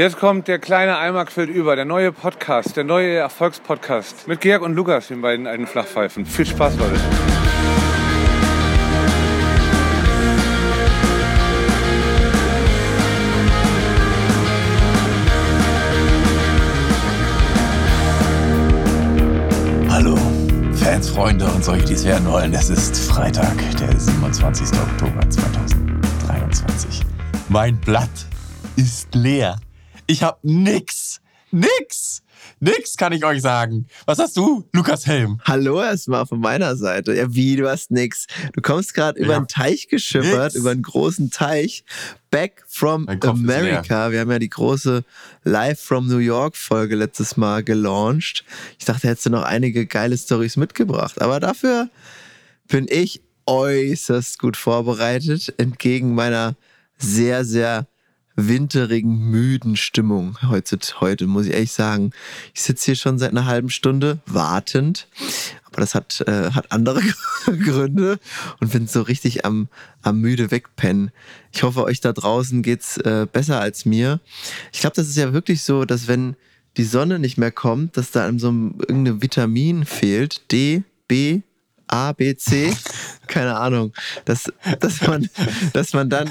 Jetzt kommt der kleine Eimer quillt über, der neue Podcast, der neue Erfolgspodcast mit Georg und Lukas, den beiden alten Flachpfeifen. Viel Spaß, Leute. Hallo, Fans, Freunde und solche, die es werden wollen. Es ist Freitag, der 27. Oktober 2023. Mein Blatt ist leer. Ich hab nix. Nix. Nix kann ich euch sagen. Was hast du, Lukas Helm? Hallo erstmal von meiner Seite. Ja, wie, du hast nix. Du kommst gerade über einen Teich geschippert, Nix. über einen großen Teich. Back from America. Wir haben ja die große Live from New York Folge letztes Mal gelauncht. Ich dachte, hättest du noch einige geile Stories mitgebracht. Aber dafür bin ich äußerst gut vorbereitet, entgegen meiner sehr, sehr winterigen, müden Stimmung heute, heute, muss ich ehrlich sagen. Ich sitze hier schon seit einer halben Stunde wartend, aber das hat, äh, hat andere Gründe und bin so richtig am, am müde wegpennen. Ich hoffe, euch da draußen geht's äh, besser als mir. Ich glaube, das ist ja wirklich so, dass wenn die Sonne nicht mehr kommt, dass da einem so ein, irgendein Vitamin fehlt, D, B, A, B, C, keine Ahnung, dass, dass, man, dass, man dann,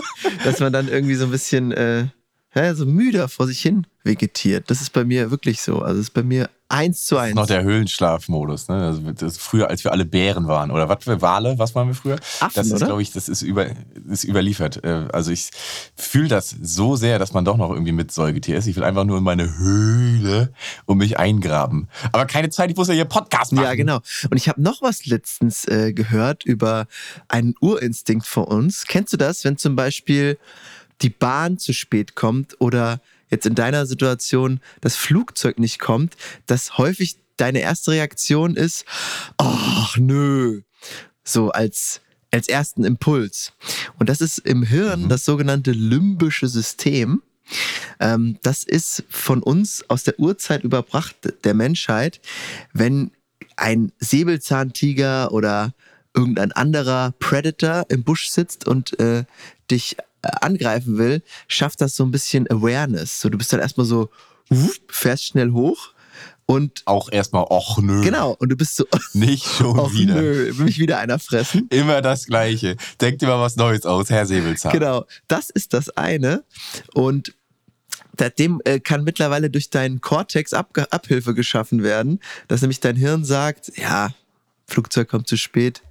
dass man dann irgendwie so ein bisschen äh, ja, so müder vor sich hin vegetiert. Das ist bei mir wirklich so. Also das ist bei mir eins zu eins. Noch der Höhlenschlafmodus, ne? Also das ist früher, als wir alle Bären waren. Oder was für Wale? Was waren wir früher? Affen, das ist, glaube ich, das ist, über, ist überliefert. Äh, Also ich fühle das so sehr, dass man doch noch irgendwie mit Säugetier ist. Ich will einfach nur in meine Höhle und mich eingraben. Aber keine Zeit, ich muss ja hier Podcast machen. Ja, genau. Und ich habe noch was letztens äh, gehört über einen Urinstinkt von uns. Kennst du das, wenn zum Beispiel die Bahn zu spät kommt oder jetzt in deiner Situation das Flugzeug nicht kommt, dass häufig deine erste Reaktion ist, ach nö, so als als ersten Impuls. Und das ist im Hirn das sogenannte limbische System. Ähm, das ist von uns aus der Urzeit überbracht, der Menschheit, wenn ein Säbelzahntiger oder irgendein anderer Predator im Busch sitzt und äh, dich angreifen will, schafft das so ein bisschen Awareness. So, du bist dann erstmal so, fährst schnell hoch und Auch erstmal, och nö. genau, und du bist so, Nicht schon ach wieder. nö, will mich wieder einer fressen. Immer das Gleiche. Denkt dir mal was Neues aus, Herr Säbelzahn. Genau, das ist das eine. Und dem äh, kann mittlerweile durch deinen Cortex Abge Abhilfe geschaffen werden, dass nämlich dein Hirn sagt, ja, Flugzeug kommt zu spät,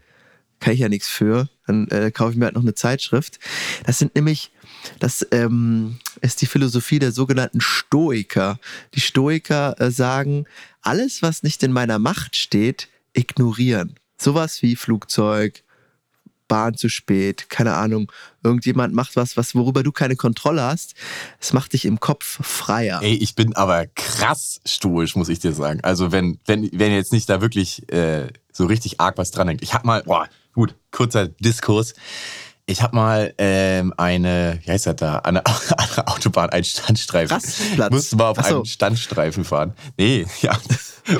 kann ich ja nichts für, dann äh, kaufe ich mir halt noch eine Zeitschrift. Das sind nämlich, das ähm, ist die Philosophie der sogenannten Stoiker. Die Stoiker äh, sagen, alles, was nicht in meiner Macht steht, ignorieren. Sowas wie Flugzeug, Bahn zu spät, keine Ahnung, irgendjemand macht was, was worüber du keine Kontrolle hast. Es macht dich im Kopf freier. Ey, ich bin aber krass stoisch, muss ich dir sagen. Also wenn, wenn, wenn jetzt nicht da wirklich äh, so richtig arg was dran hängt. Ich hab mal, boah, gut, kurzer Diskurs. Ich hab mal ähm, eine, wie heißt das da, an der, Autobahn einen Standstreifen. Rastplatz. Musste mal auf so. einen Standstreifen fahren. Nee, ja.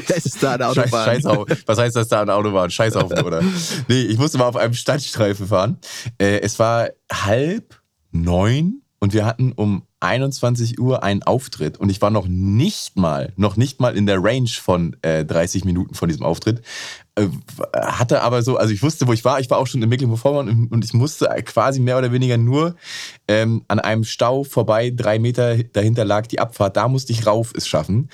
Es ist da eine Scheiß, Autobahn. Scheißhau- was heißt das da an der Autobahn? Scheißhaufen, oder? Nee, ich musste mal auf einem Standstreifen fahren. Äh, es war halb neun und wir hatten um 21 Uhr einen Auftritt und ich war noch nicht mal, noch nicht mal in der Range von äh, 30 Minuten von diesem Auftritt. Äh, hatte aber so, also ich wusste, wo ich war. Ich war auch schon in Mecklenburg-Vorpommern und- und ich musste quasi mehr oder weniger nur ähm, an einem Stau vorbei, drei Meter dahinter lag die Abfahrt. Da musste ich rauf es schaffen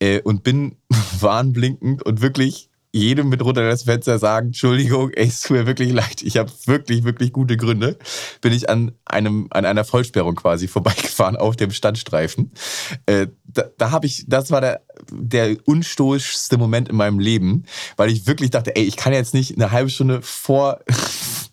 äh, und bin warnblinkend und wirklich jedem mit runter das Fenster sagen, Entschuldigung, ey, es tut mir wirklich leid, ich habe wirklich, wirklich gute Gründe, bin ich an, einem, an einer Vollsperrung quasi vorbeigefahren auf dem Standstreifen. Äh, da da habe ich, das war der, der unstoischste Moment in meinem Leben, weil ich wirklich dachte, ey, ich kann jetzt nicht eine halbe Stunde vor,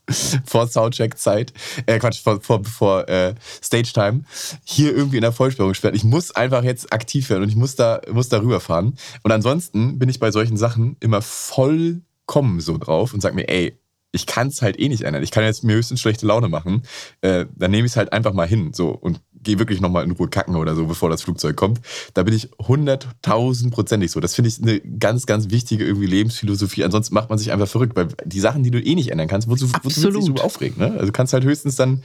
vor Soundcheck-Zeit, äh, Quatsch, vor, vor, vor äh, Stage-Time, hier irgendwie in der Vollsperrung sperren. Ich muss einfach jetzt aktiv werden und ich muss da, muss da rüberfahren. Und ansonsten bin ich bei solchen Sachen immer vollkommen so drauf und sag mir, ey, ich kann es halt eh nicht ändern. Ich kann jetzt mir höchstens schlechte Laune machen. Äh, dann nehme ich es halt einfach mal hin so und gehe wirklich nochmal in Ruhe kacken oder so, bevor das Flugzeug kommt. Da bin ich hunderttausendprozentig so. Das finde ich eine ganz, ganz wichtige irgendwie Lebensphilosophie. Ansonsten macht man sich einfach verrückt, weil die Sachen, die du eh nicht ändern kannst, wozu, wozu willst du dich so aufregen? Ne? Also du kannst halt höchstens dann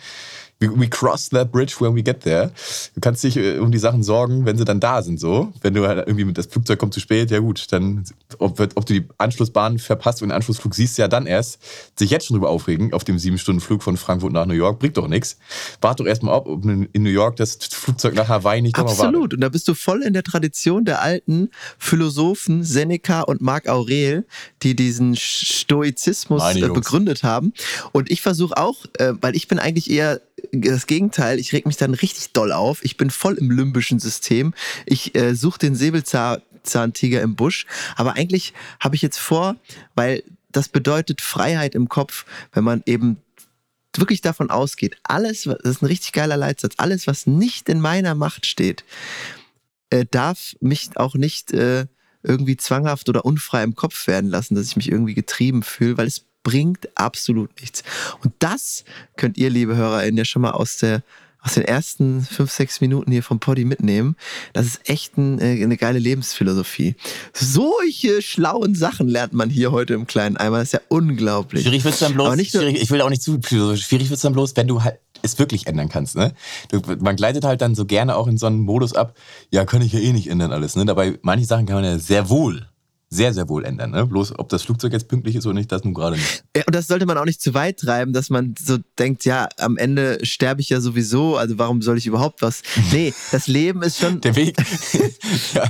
We, cross that bridge when we get there. Du kannst dich äh, um die Sachen sorgen, wenn sie dann da sind, so. Wenn du halt irgendwie mit das Flugzeug kommt zu spät, ja gut, dann, ob, ob du die Anschlussbahn verpasst und den Anschlussflug siehst, ja dann erst. Sich jetzt schon drüber aufregen, auf dem sieben Stunden Flug von Frankfurt nach New York, bringt doch nichts. Wart doch erstmal ab, ob in New York das Flugzeug nach Hawaii nicht. Absolut. Und da bist du voll in der Tradition der alten Philosophen Seneca und Marc Aurel, die diesen Stoizismus äh, begründet haben. Und ich versuche auch, äh, weil ich bin eigentlich eher das Gegenteil, ich reg mich dann richtig doll auf. Ich bin voll im limbischen System. Ich äh, suche den Säbelzahntiger im Busch. Aber eigentlich habe ich jetzt vor, weil das bedeutet Freiheit im Kopf, wenn man eben wirklich davon ausgeht, alles, das ist ein richtig geiler Leitsatz, alles, was nicht in meiner Macht steht, äh, darf mich auch nicht äh, irgendwie zwanghaft oder unfrei im Kopf werden lassen, dass ich mich irgendwie getrieben fühle, weil es bringt absolut nichts. Und das könnt ihr, liebe HörerInnen, ja schon mal aus der aus den ersten fünf, sechs Minuten hier vom Poddy mitnehmen. Das ist echt ein, äh, eine geile Lebensphilosophie. Solche schlauen Sachen lernt man hier heute im kleinen Eimer. Das ist ja unglaublich. Schwierig wird's dann bloß, Aber nicht schwierig, ich will auch nicht zu philosophisch, schwierig wird's dann bloß, wenn du halt es wirklich ändern kannst, ne? Du, man gleitet halt dann so gerne auch in so einen Modus ab, ja, kann ich ja eh nicht ändern alles, ne? Dabei, manche Sachen kann man ja sehr wohl, sehr, sehr wohl ändern, ne? Bloß, ob das Flugzeug jetzt pünktlich ist oder nicht, das nun gerade nicht. Ja, und das sollte man auch nicht zu weit treiben, dass man so denkt, ja, am Ende sterbe ich ja sowieso, also warum soll ich überhaupt was? Nee, das Leben ist schon. Der Weg, ja,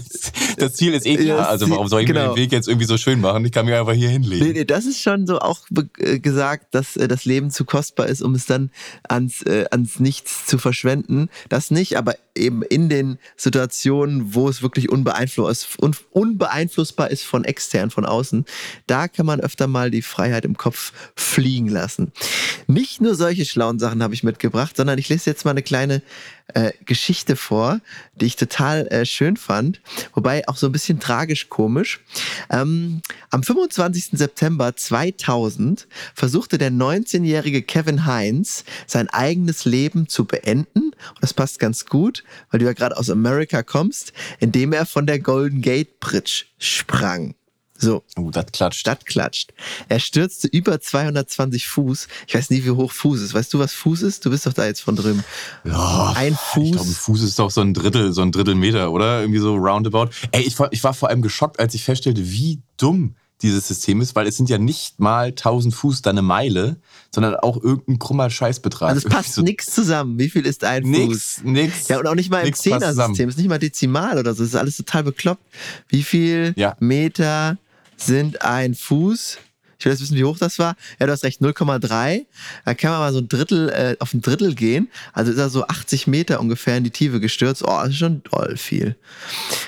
das Ziel ist eh klar, also warum soll ich mir genau. den Weg jetzt irgendwie so schön machen? Ich kann mich einfach hier hinlegen. Nee, nee, das ist schon so auch äh, gesagt, dass äh, das Leben zu kostbar ist, um es dann ans, äh, ans Nichts zu verschwenden. Das nicht, aber eben in den Situationen, wo es wirklich unbeeinfluss un unbeeinflussbar ist von extern, von außen, da kann man öfter mal die Freiheit im Kopf fliegen lassen. Nicht nur solche schlauen Sachen habe ich mitgebracht, sondern ich lese jetzt mal eine kleine äh, Geschichte vor, die ich total äh, schön fand, wobei auch so ein bisschen tragisch komisch. Ähm, am 25. September 2000 versuchte der 19-jährige Kevin Heinz sein eigenes Leben zu beenden. Und das passt ganz gut, weil du ja gerade aus Amerika kommst, indem er von der Golden Gate Bridge sprang. So, Oh, das klatscht. Stadt klatscht. Er stürzte über 220 Fuß. Ich weiß nie, wie hoch Fuß ist. Weißt du, was Fuß ist? Du bist doch da jetzt von drüben. Ja, Ein Ich glaube, ein Fuß. Fuß ist doch so ein Drittel, so ein Drittel Meter, oder? Irgendwie so roundabout. Ey, ich war, ich war vor allem geschockt, als ich feststellte, wie dumm dieses System ist, weil es sind ja nicht mal 1000 Fuß dann eine Meile, sondern auch irgendein krummer Scheißbetrag. Also es passt Irgendwie nix zusammen. Wie viel ist ein so, Fuß? Nix, nix. Ja, und auch nicht mal im nix. Zehnersystem. Es ist nicht mal dezimal oder so. Es ist alles total bekloppt. Wie viel Ja. Meter sind ein Fuß? Ich will jetzt wissen, wie hoch das war. Ja, du hast recht, 0,3. Da kann man mal so ein Drittel, äh, auf ein Drittel gehen. Also ist er so 80 Meter ungefähr in die Tiefe gestürzt. Oh, das ist schon doll viel.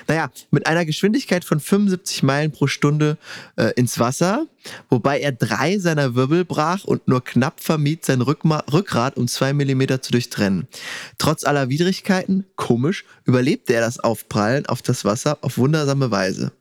Naja, mit einer Geschwindigkeit von 75 Meilen pro Stunde äh, ins Wasser, wobei er drei seiner Wirbel brach und nur knapp vermied, sein Rückma Rückgrat um zwei Millimeter zu durchtrennen. Trotz aller Widrigkeiten, komisch, überlebte er das Aufprallen auf das Wasser auf wundersame Weise.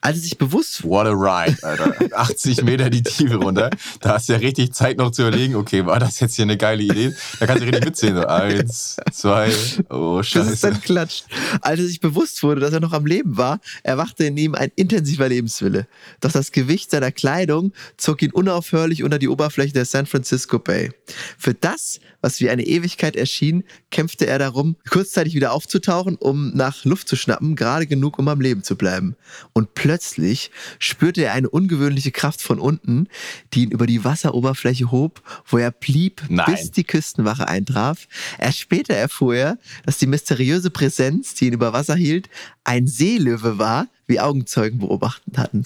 Als er sich bewusst What a ride, Alter. 80 Meter die Tiefe runter. Da hast du ja richtig Zeit noch zu überlegen, okay, war das jetzt hier eine geile Idee? Da kannst du richtig mitzählen. So, eins, zwei, oh bis es scheiße. dann klatscht. Als er sich bewusst wurde, dass er noch am Leben war, erwachte in ihm ein intensiver Lebenswille. Doch das Gewicht seiner Kleidung zog ihn unaufhörlich unter die Oberfläche der San Francisco Bay. Für das, was wie eine Ewigkeit erschien, kämpfte er darum, kurzzeitig wieder aufzutauchen, um nach Luft zu schnappen, gerade genug, um am Leben zu bleiben. Und plötzlich spürte er eine ungewöhnliche Kraft von unten, die ihn über die Wasseroberfläche hob, wo er blieb, Nein. bis die Küstenwache eintraf. Erst später erfuhr er, dass die mysteriöse Präsenz, die ihn über Wasser hielt, ein Seelöwe war, wie Augenzeugen beobachtet hatten.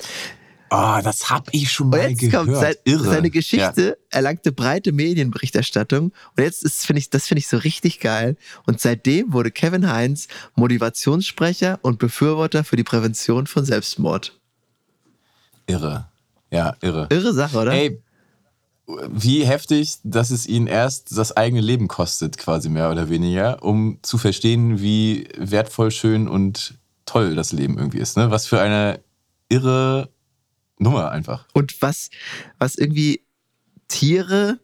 Oh, das hab ich schon Und mal jetzt gehört. kommt sein, Irre. seine Geschichte erlangte breite Medienberichterstattung und jetzt ist finde ich das finde ich so richtig geil und seitdem wurde Kevin Heinz Motivationssprecher und Befürworter für die Prävention von Selbstmord. Ja, irre. Ja, irre. Irre Sache, oder? Ey, wie heftig, dass es ihn erst das eigene Leben kostet, quasi mehr oder weniger, um zu verstehen, wie wertvoll, schön und toll das Leben irgendwie ist. Ne? Was für eine irre Nummer einfach. Und was, was irgendwie Tiere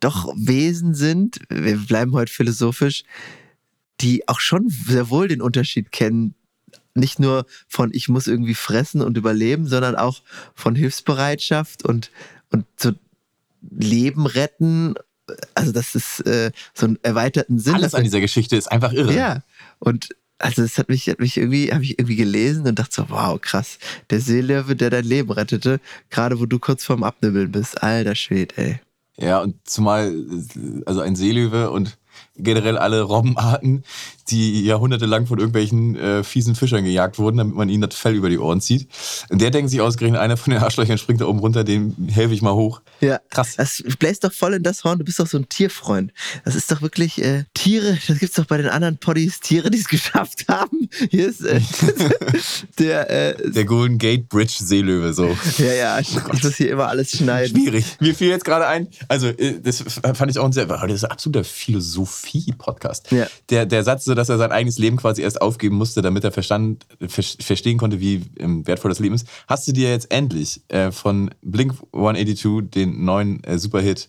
doch Wesen sind, wir bleiben heute philosophisch, die auch schon sehr wohl den Unterschied kennen. Nicht nur von ich muss irgendwie fressen und überleben, sondern auch von Hilfsbereitschaft und, und so Leben retten also das ist äh, so einen erweiterten Sinn. Alles an dieser Geschichte ist einfach irre. Ja, und also das hat mich, hat mich irgendwie, habe ich irgendwie gelesen und dachte so, wow, krass. Der Seelöwe, der dein Leben rettete, gerade wo du kurz vorm Abnibbeln bist. Alter Schwede, ey. Ja, und zumal, also ein Seelöwe und generell alle Robbenarten, die jahrhundertelang von irgendwelchen äh, fiesen Fischern gejagt wurden, damit man ihnen das Fell über die Ohren zieht. Und der denkt sich ausgerechnet, einer von den Arschlöchern springt da oben runter, dem helfe ich mal hoch. Ja. Krass. Das bläst doch voll in das Horn. Du bist doch so ein Tierfreund. Das ist doch wirklich äh, Tiere. Das gibt's doch bei den anderen Poddies. Tiere, die es geschafft haben. Hier ist äh, der. Äh, Der Golden Gate Bridge Seelöwe, so. ja, ja. Ich, ich muss hier immer alles schneiden. Schwierig. Mir fiel jetzt gerade ein, also äh, das fand ich auch ein sehr, das ist ein absoluter Philosophie-Podcast. Ja. Der, der Satz, so, dass er sein eigenes Leben quasi erst aufgeben musste, damit er verstand, ver verstehen konnte, wie ähm, wertvoll das Leben ist. Hast du dir jetzt endlich äh, von Blink 182 den neuen äh, Superhit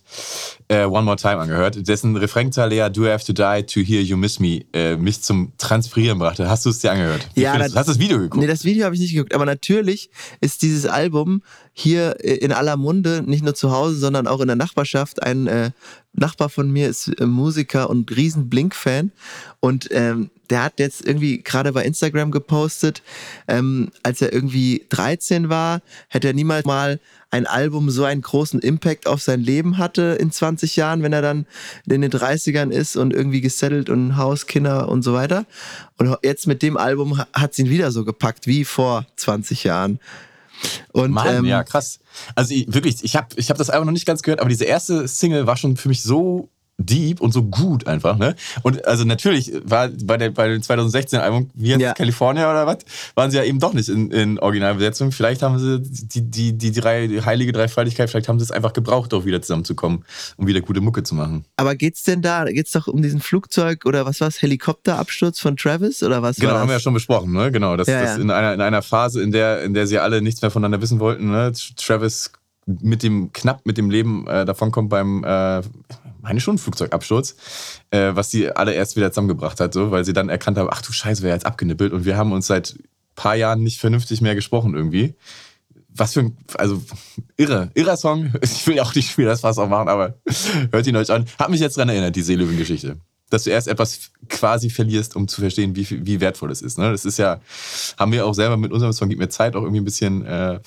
äh, One More Time angehört, dessen Refrainteil ja Do I Have to Die to Hear You Miss Me äh, mich zum Transpirieren brachte. Hast du es dir angehört? Wie Ja, das- hast du das Video geguckt? Nee, das Video habe ich nicht geguckt. Aber natürlich ist dieses Album hier äh, in aller Munde, nicht nur zu Hause, sondern auch in der Nachbarschaft. Ein äh, Nachbar von mir ist äh, Musiker und riesen Blink-Fan. Und ähm, der hat jetzt irgendwie gerade bei Instagram gepostet, ähm, als er irgendwie 13 war, hätte er niemals mal ein Album so einen großen Impact auf sein Leben hatte in 20 Jahren, wenn er dann in den 30ern ist und irgendwie gesettelt und Haus, Kinder und so weiter. Und jetzt mit dem Album hat es ihn wieder so gepackt wie vor 20 Jahren. Und Mann, ähm, ja, krass. Also ich, wirklich, ich habe ich hab das Album noch nicht ganz gehört, aber diese erste Single war schon für mich so deep und so gut einfach, ne? Und also natürlich war bei, der, bei dem 2016 Album, wie jetzt Ja. California oder was, waren sie ja eben doch nicht in, in Originalbesetzung. Vielleicht haben sie die, die, die, drei, die heilige Dreifaltigkeit, vielleicht haben sie es einfach gebraucht, auch wieder zusammenzukommen, um wieder gute Mucke zu machen. aber geht's denn da, geht's doch um diesen Flugzeug oder was war's, Helikopterabsturz von Travis oder was Genau, haben wir ja schon besprochen, ne? Genau, das, Ja, das ja. in einer, in einer Phase, in der, in der sie alle nichts mehr voneinander wissen wollten, ne? Travis mit dem knapp mit dem Leben äh, davonkommt beim äh, meine schon Flugzeugabsturz, äh, was sie alle erst wieder zusammengebracht hat, so, weil sie dann erkannt haben, ach du Scheiße, wer jetzt abgenippelt und wir haben uns seit paar Jahren nicht vernünftig mehr gesprochen irgendwie. Was für ein, also irre, irrer Song. Ich will ja auch nicht wieder das Fass auch machen, aber hört ihn euch an. Hat mich jetzt daran erinnert, die Seelöwen-Geschichte. Dass du erst etwas quasi verlierst, um zu verstehen, wie, wie wertvoll es ist. Ne? Das ist ja, haben wir auch selber mit unserem Song Gib mir Zeit auch irgendwie ein bisschen äh,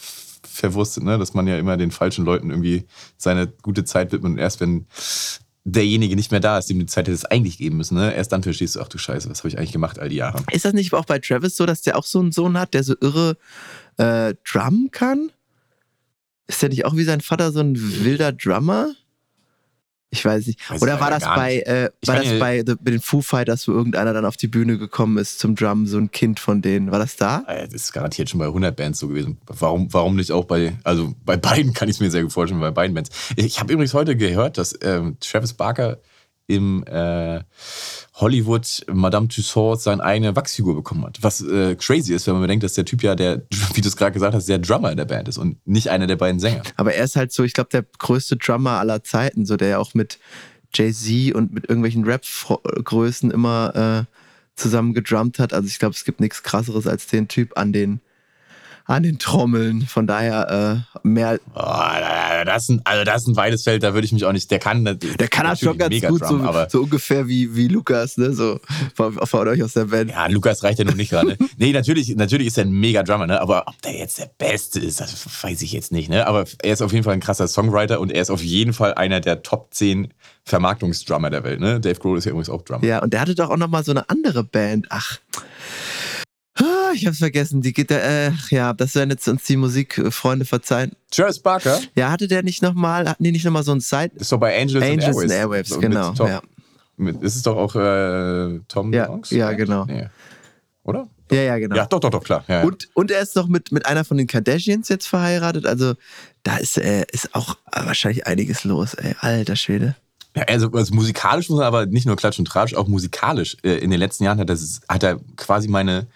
verwurstet, ne? dass man ja immer den falschen Leuten irgendwie seine gute Zeit widmet und erst wenn derjenige nicht mehr da ist, dem die Zeit hätte es eigentlich geben müssen, ne? erst dann verstehst du, ach du Scheiße, was habe ich eigentlich gemacht all die Jahre. Ist das nicht auch bei Travis so, dass der auch so einen Sohn hat, der so irre äh, Drum kann? Ist der nicht auch wie sein Vater so ein wilder Drummer? Ich weiß nicht. Weiß Oder war das bei, äh, war das bei, the, bei den Foo Fighters, wo irgendeiner dann auf die Bühne gekommen ist zum Drum, so ein Kind von denen? War das da? Äh, Das ist garantiert schon bei 100 Bands so gewesen. Warum, warum nicht auch bei, also bei beiden kann ich es mir sehr gut vorstellen, bei beiden Bands. Ich habe übrigens heute gehört, dass ähm, Travis Barker im äh, Hollywood Madame Tussauds seine eigene Wachsfigur bekommen hat. Was äh, crazy ist, wenn man bedenkt, dass der Typ ja, der, wie du es gerade gesagt hast, der Drummer in der Band ist und nicht einer der beiden Sänger. Aber er ist halt so, ich glaube, der größte Drummer aller Zeiten, so der ja auch mit Jay-Z und mit irgendwelchen Rap-Größen immer äh, zusammen gedrummt hat. Also ich glaube, es gibt nichts krasseres als den Typ an den an den Trommeln. Von daher äh, mehr. Oh, das ist ein, also das ist ein weites Feld, da würde ich mich auch nicht. Der kann, der Der kann das schon ganz gut, so, aber so ungefähr wie, wie Lukas, ne? So von, von euch aus der Band. Ja, Lukas reicht ja nun nicht gerade. nee, natürlich, natürlich ist er ein mega Drummer, ne? aber ob der jetzt der Beste ist, das weiß ich jetzt nicht. Ne? Aber er ist auf jeden Fall ein krasser Songwriter und er ist auf jeden Fall einer der Top 10 Vermarktungsdrummer der Welt. Ne? Dave Grohl ist ja übrigens auch Drummer. Ja, und der hatte doch auch noch mal so eine andere Band. Ach. Ah, Ich hab's vergessen. Die geht, äh, ja, das werden jetzt uns die Musikfreunde verzeihen. Travis Barker Ja, hatte der nicht noch mal, hatten die nicht noch mal so ein Side? ist doch bei Angels, Angels and and Airwaves. Airwaves, So genau. Tom, Ja. mit, ist es doch auch äh, Tom Ja, ja, genau. Nee. Oder? ja, ja, genau. Ja, doch, doch, doch, klar. Ja. Und, und er ist noch mit, mit einer von den Kardashians jetzt verheiratet. Also da ist, äh, ist auch wahrscheinlich einiges los, ey. Alter Schwede. Ja, also, also musikalisch muss man aber nicht nur Klatsch und Tratsch, auch musikalisch. Äh, In den letzten Jahren hat er, hat er quasi meine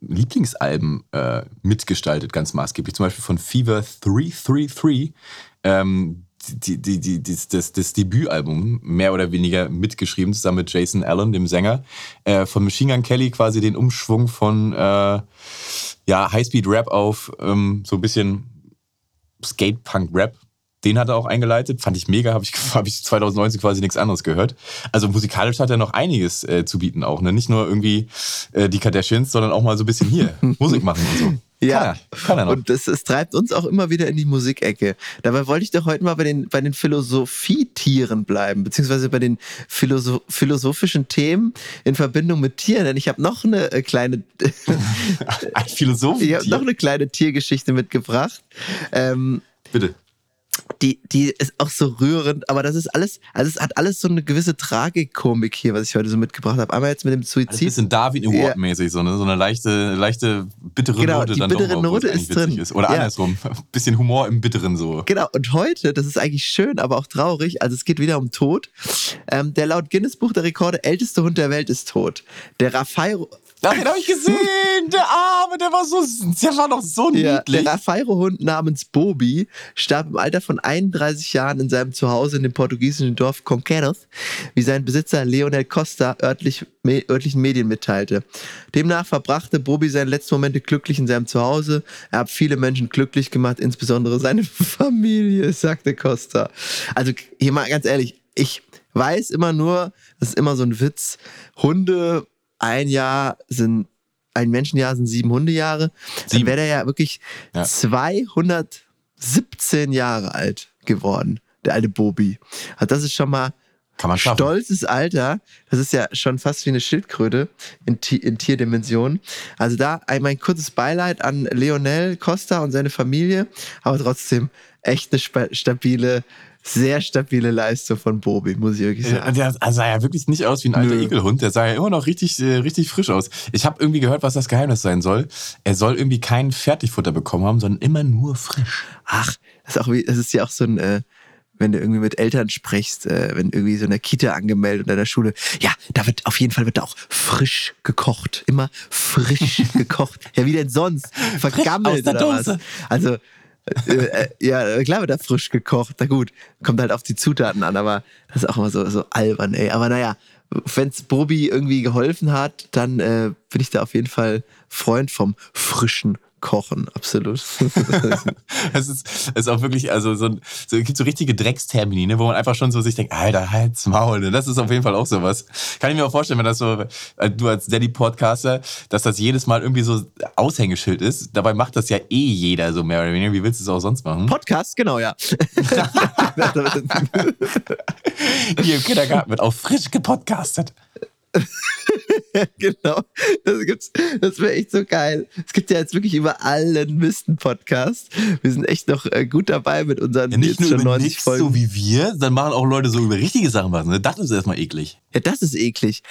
Lieblingsalben äh, mitgestaltet, ganz maßgeblich. Zum Beispiel von Fever 333. Ähm, die, die, die, das, das Debütalbum mehr oder weniger mitgeschrieben, zusammen mit Jason Allen, dem Sänger. Äh, von Machine Gun Kelly quasi den Umschwung von äh, ja, Highspeed-Rap auf ähm, so ein bisschen Skate-Punk-Rap Den hat er auch eingeleitet, fand ich mega, habe ich, hab ich 2019 quasi nichts anderes gehört. Also musikalisch hat er noch einiges äh, zu bieten auch. Ne? Nicht nur irgendwie äh, die Kardashians, sondern auch mal so ein bisschen hier Musik machen und so. Ja, Kann er, kann er noch. und das, es treibt uns auch immer wieder in die Musikecke. Dabei wollte ich doch heute mal bei den, bei den Philosophietieren bleiben, beziehungsweise bei den Philosoph philosophischen Themen in Verbindung mit Tieren. Denn ich habe noch eine äh, kleine, Ein Philosoph. ich habe noch eine kleine Tiergeschichte mitgebracht. Ähm, Bitte. Die, die ist auch so rührend, aber das ist alles, also es hat alles so eine gewisse Tragikkomik hier, was ich heute so mitgebracht habe. Einmal jetzt mit dem ist ein Suizid. bisschen David Ja. Award-mäßig, so, ne? so eine leichte, leichte bittere Genau, Note die dann bittere Note ist drin. Ist. Oder Ja. andersrum. Bisschen Humor im Bitteren so. Genau, und heute, das ist eigentlich schön, aber auch traurig, also es geht wieder um Tod. Ähm, der laut Guinness Buch der Rekorde älteste Hund der Welt ist tot. Der Raffairo, Ach, den habe ich gesehen! Der Arme, der war so, der war doch so ja, niedlich. der Raffairo-Hund namens Bobi starb im Alter von 31 Jahren in seinem Zuhause in dem portugiesischen Dorf Conqueros, wie sein Besitzer Leonel Costa örtlich, me, örtlichen Medien mitteilte. Demnach verbrachte Bobi seine letzten Momente glücklich in seinem Zuhause. Er hat viele Menschen glücklich gemacht, insbesondere seine Familie, sagte Costa. Also hier mal ganz ehrlich, ich weiß immer nur, das ist immer so ein Witz, Hunde, ein Jahr sind, ein Menschenjahr sind sieben Hundejahre. Dann wäre der ja wirklich Ja. 217 Jahre alt geworden, der alte Bobi. Also das ist schon mal Kann man schaffen. stolzes Alter. Das ist ja schon fast wie eine Schildkröte in, in Tierdimensionen. Also da ein, mein kurzes Beileid an Leonel Costa und seine Familie, aber trotzdem echt eine stabile, sehr stabile Leistung von Bobi, muss ich wirklich Ja, sagen. Der sah ja wirklich nicht aus wie ein alter Nö. Ekelhund. Der sah ja immer noch richtig, äh, richtig frisch aus. Ich habe irgendwie gehört, was das Geheimnis sein soll. Er soll irgendwie kein Fertigfutter bekommen haben, sondern immer nur frisch. Ach, das ist, auch wie, das ist ja auch so ein, äh, wenn du irgendwie mit Eltern sprichst, äh, wenn irgendwie so in der Kita angemeldet und in der Schule, ja, da wird auf jeden Fall wird da auch frisch gekocht. Immer frisch gekocht. Ja, wie denn sonst? Vergammelt aus der oder Dose. was? Also, äh, äh, ja, klar wird da frisch gekocht. Na gut, kommt halt auf die Zutaten an, aber das ist auch immer so, so albern, ey. Aber naja, wenn's Bobi irgendwie geholfen hat, dann äh, bin ich da auf jeden Fall Freund vom frischen Kochen, absolut. Es ist, ist auch wirklich, also so, ein- so es gibt so richtige Dreckstermini, ne, wo man einfach schon so sich denkt, Alter, halt's Maul. Ne? Das ist auf jeden Fall auch sowas. Kann ich mir auch vorstellen, wenn das so, äh, du als Daddy-Podcaster, dass das jedes Mal irgendwie so Aushängeschild ist. Dabei macht das ja eh jeder so mehr oder weniger. Wie willst du es auch sonst machen? Podcast, genau, ja. Hier im Kindergarten wird auch frisch gepodcastet. genau. Das gibt's. Das wäre echt so geil. Es gibt ja jetzt wirklich über allen Mist einen Podcast. Wir sind echt noch äh, gut dabei mit unseren Ja, nicht nur schon über 90 nichts, Folgen. so wie wir, dann machen auch Leute so über richtige Sachen was. Ne? Das ist erstmal eklig. ja, das ist eklig.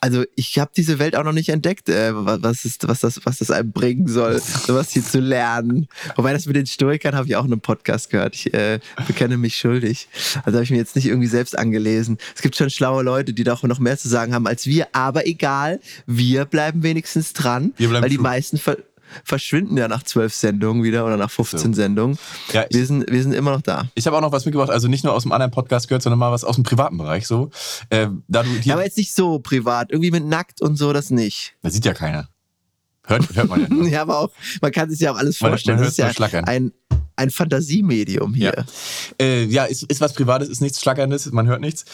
Also ich habe diese Welt auch noch nicht entdeckt, äh, wa- was, ist, was, das, was das einem bringen soll, sowas hier zu lernen. Wobei das mit den Stoikern habe ich auch in einem Podcast gehört. Ich äh, bekenne mich schuldig. Also habe ich mir jetzt nicht irgendwie selbst angelesen. Es gibt schon schlaue Leute, die doch noch mehr zu sagen haben als wir. Aber egal, wir bleiben wenigstens dran, Wir bleiben weil die meisten ver verschwinden ja nach zwölf Sendungen wieder oder nach 15 So. Sendungen. Ja, wir, sind, wir sind immer noch da. Ich habe auch noch was mitgebracht, also nicht nur aus dem anderen Podcast gehört, sondern mal was aus dem privaten Bereich. So, äh, da du Ja, hier, aber jetzt nicht so privat. Irgendwie mit nackt und so, das nicht. das sieht ja keiner. Hört, hört man ja. Ja, aber auch, man kann sich ja auch alles Man- vorstellen. man das ist ja ein, ein Fantasiemedium hier. Ja. Äh, ja, ist, ist was Privates, ist nichts Schlackerndes, man hört nichts.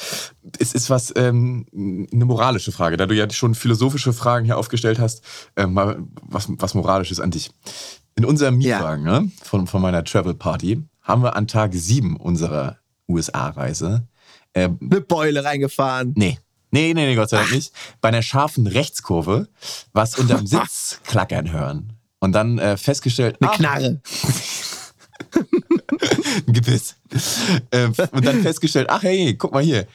Es ist was, ähm, eine moralische Frage, da du ja schon philosophische Fragen hier aufgestellt hast, äh, mal was, was Moralisches an dich. In unserem Ja. Mietwagen ne, von, von meiner Travel Party haben wir an Tag 7 unserer USA-Reise, äh, Eine Beule reingefahren. nee, nee, nee, nee, Gott sei Dank nicht, bei einer scharfen Rechtskurve was unterm Sitz klackern hören. Und dann äh, festgestellt, Eine ach, Knarre. ein Gebiss. Äh, und dann festgestellt, ach hey, guck mal hier,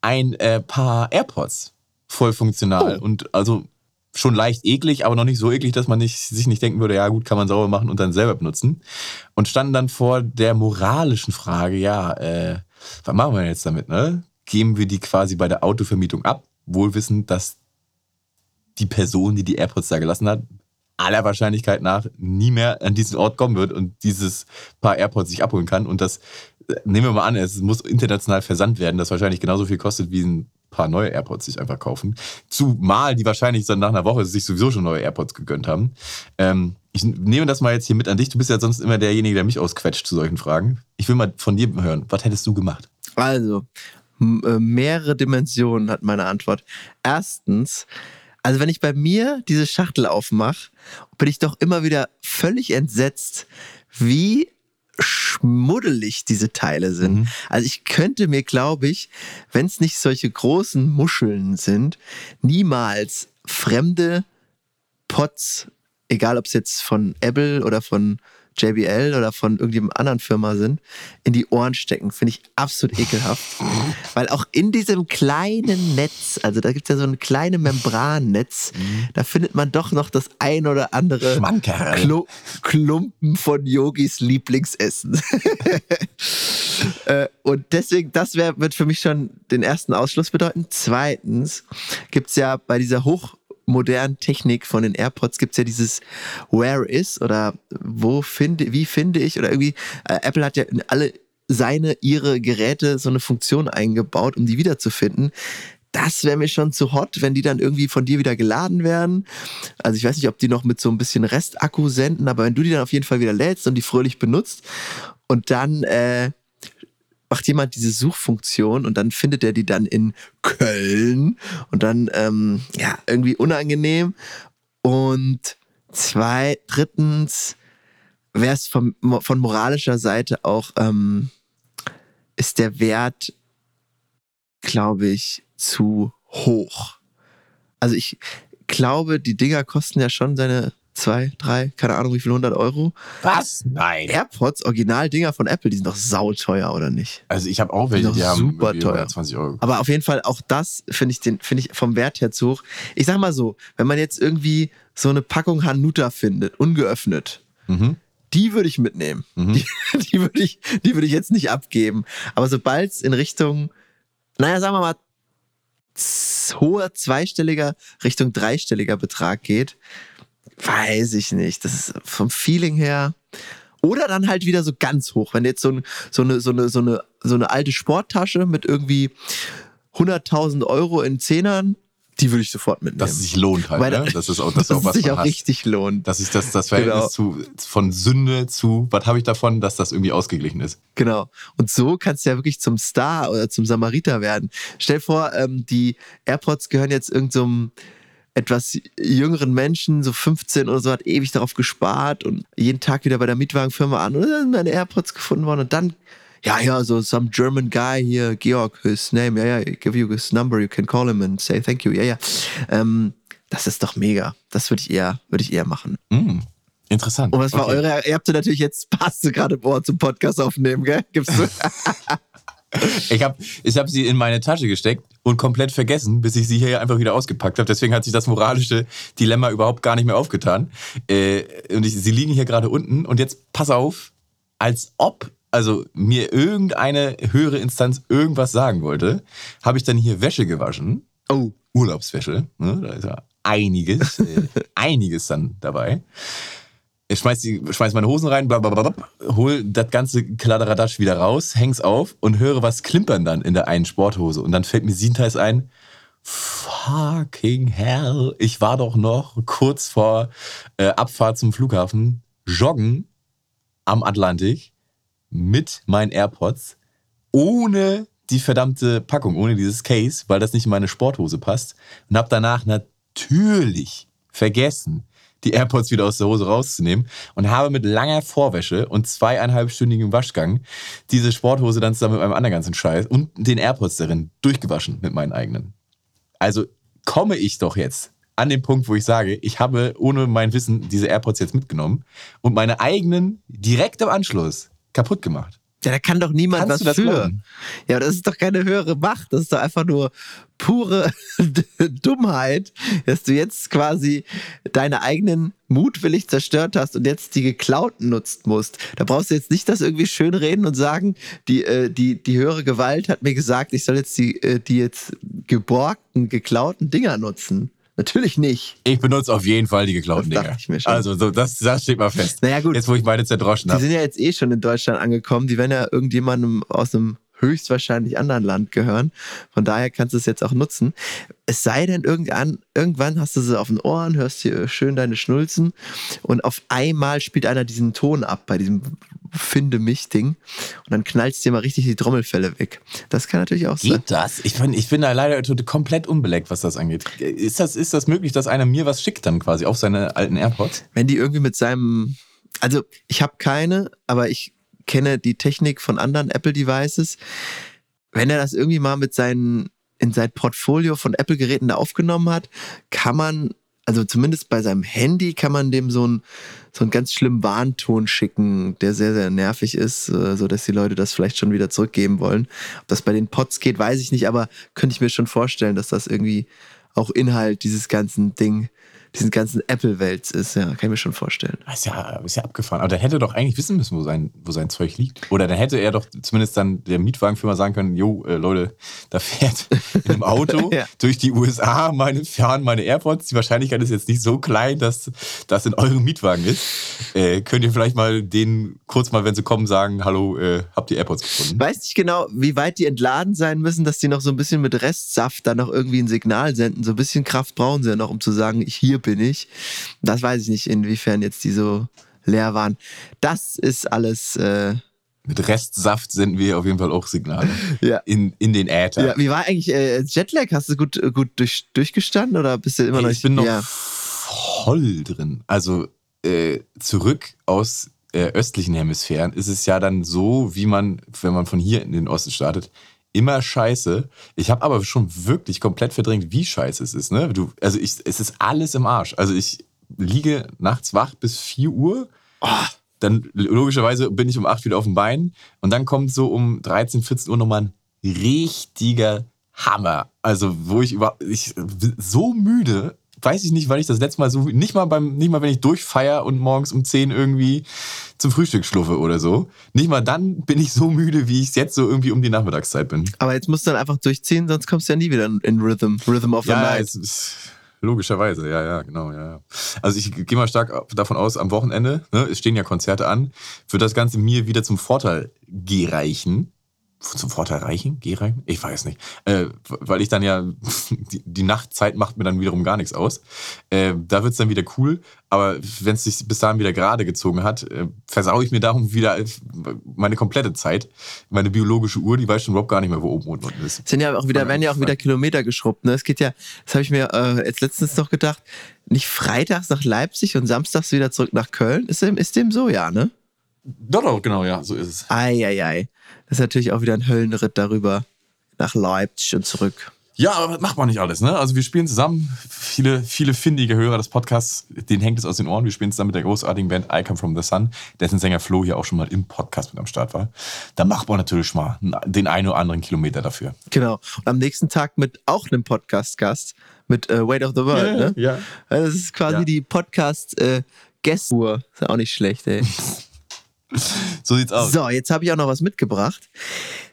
ein äh, paar AirPods, voll funktional Oh. und also schon leicht eklig, aber noch nicht so eklig, dass man nicht, sich nicht denken würde, ja gut, kann man sauber machen und dann selber benutzen. Und standen dann vor der moralischen Frage, ja, äh, was machen wir jetzt damit, ne? Geben wir die quasi bei der Autovermietung ab, wohl wissend, dass die Person, die die AirPods da gelassen hat, aller Wahrscheinlichkeit nach nie mehr an diesen Ort kommen wird und dieses Paar AirPods sich abholen kann. Und das, äh, nehmen wir mal an, es muss international versandt werden, das wahrscheinlich genauso viel kostet wie ein paar neue AirPods sich einfach kaufen. Zumal die wahrscheinlich dann nach einer Woche sich sowieso schon neue AirPods gegönnt haben. Ähm, ich nehme das mal jetzt hier mit an dich. Du bist ja sonst immer derjenige, der mich ausquetscht zu solchen Fragen. Ich will mal von dir hören. Was hättest du gemacht? Also, äh, mehrere Dimensionen hat meine Antwort. Erstens, also wenn ich bei mir diese Schachtel aufmache, bin ich doch immer wieder völlig entsetzt, wie schmuddelig diese Teile sind. Also ich könnte mir, glaube ich, wenn es nicht solche großen Muscheln sind, niemals fremde Pots, egal ob es jetzt von Apple oder von JBL oder von irgendeinem anderen Firma sind, in die Ohren stecken. Finde ich absolut ekelhaft. Weil auch in diesem kleinen Netz, also da gibt es ja so ein kleines Membrannetz, da findet man doch noch das ein oder andere. Klo Klumpen von Yogis Lieblingsessen. Äh, und deswegen, das wär, wird für mich schon den ersten Ausschluss bedeuten. Zweitens gibt es ja bei dieser hochmodernen Technik von den AirPods gibt es ja dieses Where is oder wo finde, wie finde ich oder irgendwie, äh, Apple hat ja in alle seine, ihre Geräte so eine Funktion eingebaut, um die wiederzufinden. Das wäre mir schon zu hot, wenn die dann irgendwie von dir wieder geladen werden. Also ich weiß nicht, ob die noch mit so ein bisschen Restakku senden, aber wenn du die dann auf jeden Fall wieder lädst und die fröhlich benutzt und dann äh, macht jemand diese Suchfunktion und dann findet er die dann in Köln und dann ähm, ja irgendwie unangenehm. Und zwei drittens wäre es von, von moralischer Seite auch ähm, ist der Wert glaube ich zu hoch. Also ich glaube die Dinger kosten ja schon seine zwei drei keine Ahnung wie viel hundert Euro Was? Nein. AirPods Original-Dinger von Apple die sind doch sauteuer oder nicht Also ich habe auch welche, Doch die haben super teuer. 120 Euro. Aber auf jeden Fall auch das finde ich, den- finde ich vom Wert her zu hoch. Ich sag mal so, wenn man jetzt irgendwie so eine Packung Hanuta findet, ungeöffnet, Mhm. die würde ich mitnehmen. Die, die würde ich, die würde ich jetzt nicht abgeben. Aber sobald es in Richtung, naja, sagen wir mal, hoher zweistelliger Richtung dreistelliger Betrag geht, weiß ich nicht. Das ist vom Feeling her. Oder dann halt wieder so ganz hoch. Wenn jetzt so, ein, so, eine, so, eine, so, eine, so eine alte Sporttasche mit irgendwie 100.000 Euro in Zehnern, die würde ich sofort mitnehmen. Dass es sich lohnt halt. Weil ne? Das ist auch, das dass auch es was sich auch hasst. richtig lohnt. Das ist das, das Verhältnis zu, von Sünde zu, was habe ich davon, dass das irgendwie ausgeglichen ist. Genau. Und so kannst du ja wirklich zum Star oder zum Samariter werden. Stell dir vor, ähm, die AirPods gehören jetzt irgendeinem etwas jüngeren Menschen, so 15 oder so, hat ewig darauf gespart und jeden Tag wieder bei der Mietwagenfirma an und dann sind meine AirPods gefunden worden und dann, ja, ja, so some German guy here, Georg, his name, ja, ja, give you his number, you can call him and say thank you, ja, ja. Ähm, das ist doch mega. Das würde ich eher, würde ich eher machen. Mm, interessant. Und was war Okay. eure, ihr habt ja natürlich jetzt, passt du gerade im Ohr zum Podcast aufnehmen, gell? Gibst du? Ich habe ich hab sie in meine Tasche gesteckt und komplett vergessen, bis ich sie hier einfach wieder ausgepackt habe. Deswegen hat sich das moralische Dilemma überhaupt gar nicht mehr aufgetan. Äh, und ich, sie liegen hier gerade unten. Und jetzt pass auf, als ob also mir irgendeine höhere Instanz irgendwas sagen wollte, habe ich dann hier Wäsche gewaschen. Oh. Urlaubswäsche. Ne? Da ist ja einiges, äh, einiges dann dabei. Ich schmeiß, die, schmeiß meine Hosen rein, bla bla bla, bla, hol das ganze Kladderadatsch wieder raus, häng's auf und höre was klimpern dann in der einen Sporthose. Und dann fällt mir Siebenteils ein, fucking hell, ich war doch noch kurz vor äh, Abfahrt zum Flughafen joggen am Atlantik mit meinen AirPods ohne die verdammte Packung, ohne dieses Case, weil das nicht in meine Sporthose passt. Und habe danach natürlich vergessen, die AirPods wieder aus der Hose rauszunehmen und habe mit langer Vorwäsche und zweieinhalbstündigem Waschgang diese Sporthose dann zusammen mit meinem anderen ganzen Scheiß und den AirPods darin durchgewaschen mit meinen eigenen. Also komme ich doch jetzt an den Punkt, wo ich sage, ich habe ohne mein Wissen diese AirPods jetzt mitgenommen und meine eigenen direkt im Anschluss kaputt gemacht. Ja, da kann doch niemand Kannst was für. glauben? Ja, das ist doch keine höhere Macht. Das ist doch einfach nur pure Dummheit, dass du jetzt quasi deine eigenen mutwillig zerstört hast und jetzt die geklauten nutzt musst. Da brauchst du jetzt nicht das irgendwie schön reden und sagen, die, äh, die, die höhere Gewalt hat mir gesagt, ich soll jetzt die, äh, die jetzt geborgten, geklauten Dinger nutzen. Natürlich nicht. Ich benutze auf jeden Fall die geklauten Das Dinger. ich mir schon. Also so, das, das steht mal fest. Naja, gut. Jetzt, wo ich meine zerdroschen Die habe. sind ja jetzt eh schon in Deutschland angekommen. Die werden ja irgendjemandem aus einem höchstwahrscheinlich anderen Land gehören. Von daher kannst du es jetzt auch nutzen. Es sei denn, irgendwann, irgendwann hast du sie auf den Ohren, hörst hier schön deine Schnulzen und auf einmal spielt einer diesen Ton ab bei diesem Finde mich Ding und dann knallst dir mal richtig die Trommelfälle weg. Das kann natürlich auch sein. Geht das? Ich bin, ich bin da leider komplett unbeleckt, was das angeht. Ist das, ist das möglich, dass einer mir was schickt dann quasi auf seine alten AirPods? Wenn die irgendwie mit seinem, also ich habe keine, aber ich kenne die Technik von anderen Apple-Devices. Wenn er das irgendwie mal mit seinen, in sein Portfolio von Apple-Geräten da aufgenommen hat, kann man, also zumindest bei seinem Handy, kann man dem so einen, so einen ganz schlimmen Warnton schicken, der sehr, sehr nervig ist, äh, so dass die Leute das vielleicht schon wieder zurückgeben wollen. Ob das bei den Pods geht, weiß ich nicht, aber könnte ich mir schon vorstellen, dass das irgendwie auch Inhalt dieses ganzen Ding diesen ganzen Apple-Welt ist. Ja, kann ich mir schon vorstellen. Ist ja, ist ja abgefahren. Aber der hätte doch eigentlich wissen müssen, wo sein, wo sein Zeug liegt. Oder dann hätte er doch zumindest dann der Mietwagenfirma sagen können, jo, äh, Leute, da fährt in einem Auto ja. durch die USA meine, fahren meine AirPods. Die Wahrscheinlichkeit ist jetzt nicht so klein, dass das in eurem Mietwagen ist. Äh, könnt ihr vielleicht mal denen kurz mal, wenn sie kommen, sagen, hallo, äh, habt ihr AirPods gefunden? Weiß nicht genau, wie weit die entladen sein müssen, dass die noch so ein bisschen mit Restsaft dann noch irgendwie ein Signal senden. So ein bisschen Kraft brauchen sie ja noch, um zu sagen, ich hier bin ich. Das weiß ich nicht, inwiefern jetzt die so leer waren. Das ist alles. Äh mit Restsaft senden wir auf jeden Fall auch Signale ja. in, in den Äther. Ja, wie war eigentlich äh, Jetlag? Hast du gut, gut durch, durchgestanden oder bist du immer hey, noch? Ich bin noch ja. voll drin. Also äh, zurück aus äh, östlichen Hemisphären ist es ja dann so, wie man, wenn man von hier in den Osten startet, immer scheiße. Ich habe aber schon wirklich komplett verdrängt, wie scheiße es ist. Ne? Du, also ich, es ist alles im Arsch. Also ich liege nachts wach bis 4 Uhr. Oh, dann logischerweise bin ich um 8 wieder auf dem Bein. Und dann kommt so um 13, 14 Uhr nochmal ein richtiger Hammer. Also wo ich über ich so müde weiß ich nicht, weil ich das letzte Mal so, nicht mal beim, nicht mal wenn ich durchfeier und morgens um 10 irgendwie zum Frühstück schluffe oder so. Nicht mal dann bin ich so müde, wie ich es jetzt so irgendwie um die Nachmittagszeit bin. Aber jetzt musst du dann einfach durchziehen, sonst kommst du ja nie wieder in Rhythm, Rhythm of the ja, Night. Es, logischerweise, ja, ja, genau, ja. Also ich gehe mal stark davon aus, am Wochenende, ne, es stehen ja Konzerte an, wird das Ganze mir wieder zum Vorteil gereichen zum Vorteil reichen? Geh rein? Ich weiß nicht. Äh, weil ich dann ja, die, die, Nachtzeit macht mir dann wiederum gar nichts aus. Äh, da wird es dann wieder cool. Aber wenn es sich bis dahin wieder gerade gezogen hat, äh, versaue ich mir darum wieder meine komplette Zeit. Meine biologische Uhr, die weiß schon überhaupt gar nicht mehr, wo oben und unten ist. Sind ja auch wieder, werden ja auch wieder Kilometer geschrubbt. Ne? Es geht ja, das habe ich mir äh, jetzt letztens noch gedacht, nicht freitags nach Leipzig und samstags wieder zurück nach Köln. Ist dem, ist dem so, ja, ne? Doch, doch, genau, ja, so ist es. Eieiei. Das ist natürlich auch wieder ein Höllenritt darüber nach Leipzig und zurück. Ja, aber das macht man nicht alles, ne? Also wir spielen zusammen, viele, viele findige Hörer des Podcasts, denen hängt es aus den Ohren. Wir spielen zusammen mit der großartigen Band I Come From The Sun, dessen Sänger Flo hier auch schon mal im Podcast mit am Start war. Da macht man natürlich mal den einen oder anderen Kilometer dafür. Genau. Und am nächsten Tag mit auch einem Podcast-Gast, mit äh, Weight of the World, ja, ne? Ja. Das ist quasi ja. die Podcast-Guest-Tour. Äh, ist ja auch nicht schlecht, ey. so sieht's aus. So, jetzt habe ich auch noch was mitgebracht.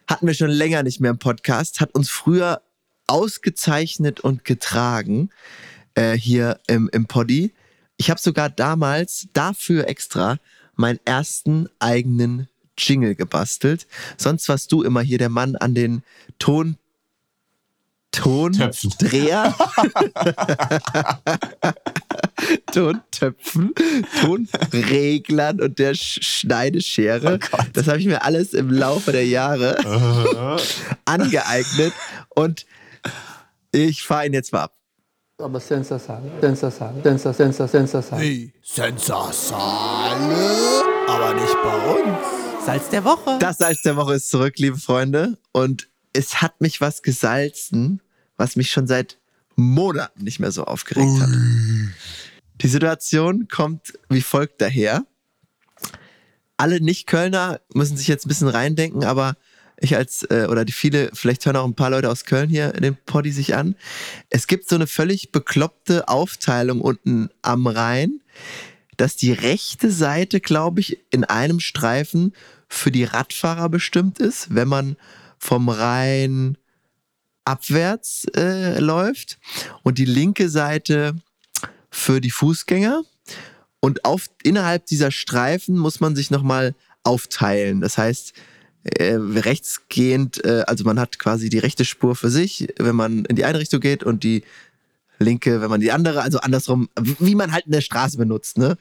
Hatten wir schon länger nicht mehr im Podcast, hat uns früher ausgezeichnet und getragen äh, hier im, im Poddy. Ich habe sogar damals dafür extra meinen ersten eigenen Jingle gebastelt. Sonst warst du immer hier der Mann an den Ton Tondreher. Tontöpfen, Tonreglern und der Schneideschere. Oh das habe ich mir alles im Laufe der Jahre angeeignet und ich fahre ihn jetzt mal ab. Aber Sensasale, Sensasale, Sensasale, Sensasale. Wie? Sensasale? Aber nicht bei uns. Salz der Woche. Das Salz der Woche ist zurück, liebe Freunde. Und es hat mich was gesalzen, was mich schon seit Monaten nicht mehr so aufgeregt Ui. hat. Die Situation kommt wie folgt daher. Alle Nicht-Kölner müssen sich jetzt ein bisschen reindenken, aber ich als, äh, oder die viele, vielleicht hören auch ein paar Leute aus Köln hier den Poddy sich an. Es gibt so eine völlig bekloppte Aufteilung unten am Rhein, dass die rechte Seite, glaube ich, in einem Streifen für die Radfahrer bestimmt ist, wenn man vom Rhein abwärts äh, läuft und die linke Seite für die Fußgänger. Und auf, innerhalb dieser Streifen muss man sich nochmal aufteilen. Das heißt, äh, rechtsgehend, äh, also man hat quasi die rechte Spur für sich, wenn man in die eine Richtung geht und die linke, wenn man die andere, also andersrum, wie man halt eine Straße benutzt. Ne?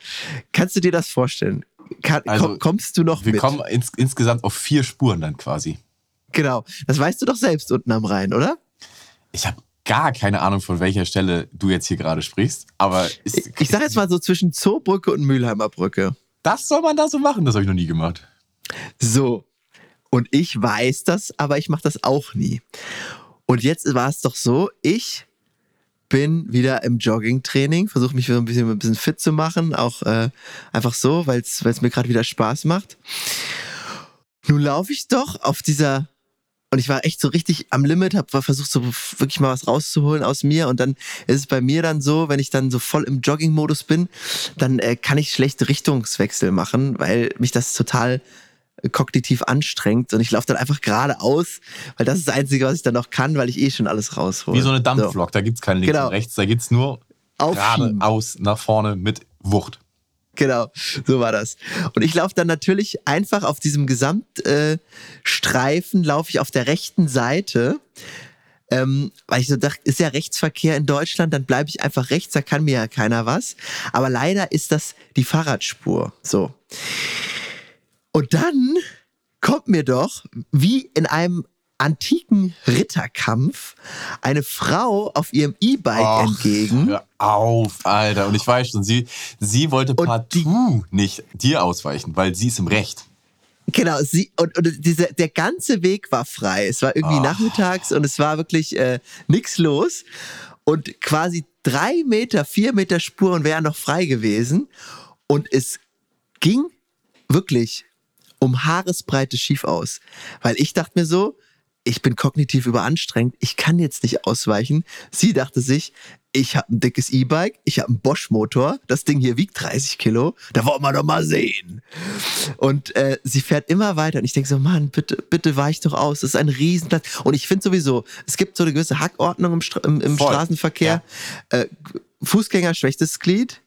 Kannst du dir das vorstellen? Kann, Also, komm, kommst du noch Wir mit? kommen ins, insgesamt auf vier Spuren dann quasi. Genau, das weißt du doch selbst unten am Rhein, oder? Ich habe gar keine Ahnung, von welcher Stelle du jetzt hier gerade sprichst, aber ist, Ich, ich sag jetzt mal so zwischen Zoobrücke und Mülheimer Brücke. das soll man da so machen, das habe ich noch nie gemacht. So. Und ich weiß das, aber ich mache das auch nie. Und jetzt war es doch so, ich bin wieder im Joggingtraining, versuche mich wieder ein bisschen, ein bisschen fit zu machen, auch äh, einfach so, weil es mir gerade wieder Spaß macht. Nun laufe ich doch auf dieser und ich war echt so richtig am Limit, habe versucht so wirklich mal was rauszuholen aus mir und dann ist es bei mir dann so, wenn ich dann so voll im Jogging-Modus bin, dann äh, kann ich schlechte Richtungswechsel machen, weil mich das total äh, kognitiv anstrengt und ich laufe dann einfach geradeaus, weil das ist das Einzige, was ich dann noch kann, weil ich eh schon alles raushole. Wie so eine Dampflok, da gibt's kein links Genau. und rechts, da gibt's nur geradeaus nach vorne mit Wucht. Genau, so war das. Und ich laufe dann natürlich einfach auf diesem Gesamtstreifen, äh, laufe ich auf der rechten Seite. Ähm, weil ich so dachte, ist ja Rechtsverkehr in Deutschland, dann bleibe ich einfach rechts, da kann mir ja keiner was. Aber leider ist das die Fahrradspur. So. Und dann kommt mir doch, wie in einem antiken Ritterkampf, eine Frau auf ihrem E-Bike Och, entgegen. Hör auf, Alter. Und ich weiß schon, sie, sie wollte Und partout nicht dir ausweichen, weil sie ist im Recht. Genau, sie, und, und diese, der ganze Weg war frei. Es war irgendwie Ah. nachmittags und es war wirklich äh, nichts los. Und quasi drei Meter, vier Meter Spuren wären noch frei gewesen. Und es ging wirklich um Haaresbreite schief aus. Weil ich dachte mir so, ich bin kognitiv überanstrengt, ich kann jetzt nicht ausweichen. Sie dachte sich, ich habe ein dickes E-Bike, ich habe einen Bosch-Motor, das Ding hier wiegt 30 Kilo, da wollen wir doch mal sehen. Und äh, sie fährt immer weiter und ich denke so, Mann, bitte, bitte weich doch aus, das ist ein Riesenplatz. Und ich finde sowieso, es gibt so eine gewisse Hackordnung im, Stra im, im. Straßenverkehr. Äh, Fußgänger schwächstes Glied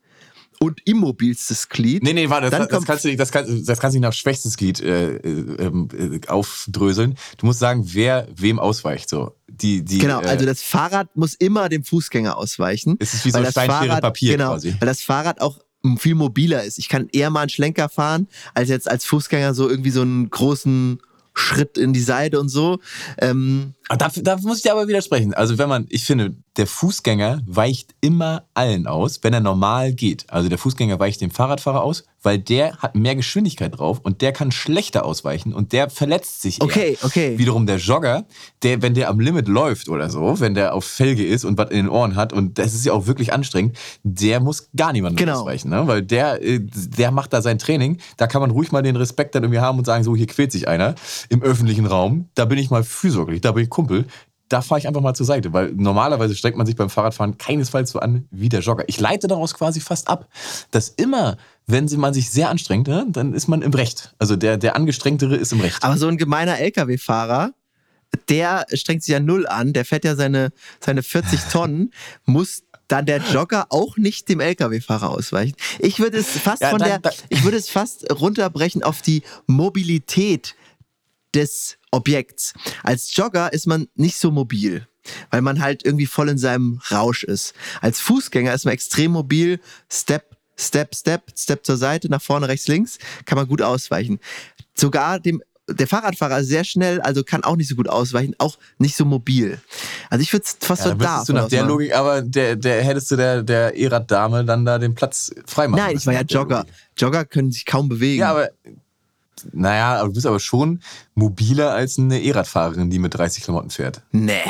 und immobilstes Glied. Nee, nee, warte, das, das, kannst du nicht, das, kannst, das kannst du nicht nach schwächstes Glied äh, äh, äh, aufdröseln. Du musst sagen, wer wem ausweicht. So. Die, die, Genau, äh, also das Fahrrad muss immer dem Fußgänger ausweichen. Es ist wie so weil das Stein, Schere, Fahrrad- Papier genau, quasi. Weil das Fahrrad auch viel mobiler ist. Ich kann eher mal einen Schlenker fahren, als jetzt als Fußgänger so irgendwie so einen großen Schritt in die Seite und so. Ähm, Da, da muss ich dir aber widersprechen. Also wenn man, ich finde, der Fußgänger weicht immer allen aus, wenn er normal geht. Also der Fußgänger weicht dem Fahrradfahrer aus, weil der hat mehr Geschwindigkeit drauf und der kann schlechter ausweichen und der verletzt sich eher. Okay, okay. Wiederum der Jogger, der, wenn der am Limit läuft oder so, wenn der auf Felge ist und was in den Ohren hat und das ist ja auch wirklich anstrengend, der muss gar niemandem Genau. ausweichen, ne? weil der, äh, der macht da sein Training. Da kann man ruhig mal den Respekt dann irgendwie haben und sagen, so hier quält sich einer im öffentlichen Raum. Da bin ich mal fürsorglich, da bin ich Kumpel. Da fahre ich einfach mal zur Seite, weil normalerweise strengt man sich beim Fahrradfahren keinesfalls so an wie der Jogger. Ich leite daraus quasi fast ab, dass immer, wenn man sich sehr anstrengt, ne, dann ist man im Recht. Also der, der Angestrengtere ist im Recht. Aber so ein gemeiner LKW-Fahrer, der strengt sich ja null an, der fährt ja seine, seine 40 Tonnen, muss dann der Jogger auch nicht dem LKW-Fahrer ausweichen. Ich würde es fast Ja, von dann- der, dann- ich würde es fast runterbrechen auf die Mobilität des Objekts. Als Jogger ist man nicht so mobil, weil man halt irgendwie voll in seinem Rausch ist. Als Fußgänger ist man extrem mobil, Step, Step, Step, Step zur Seite, nach vorne, rechts, links, kann man gut ausweichen. Sogar dem der Fahrradfahrer ist sehr schnell, also kann auch nicht so gut ausweichen, auch nicht so mobil. Also ich würde es fast Ja, so da. du nach der. Logik, aber der, der hättest du der, der E-Rad-Dame dann da den Platz freimachen Nein, ich war ja Jogger. Jogger können sich kaum bewegen. Ja, aber naja, aber du bist aber schon mobiler als eine E-Rad-Fahrerin, die mit 30 Klamotten fährt. nee.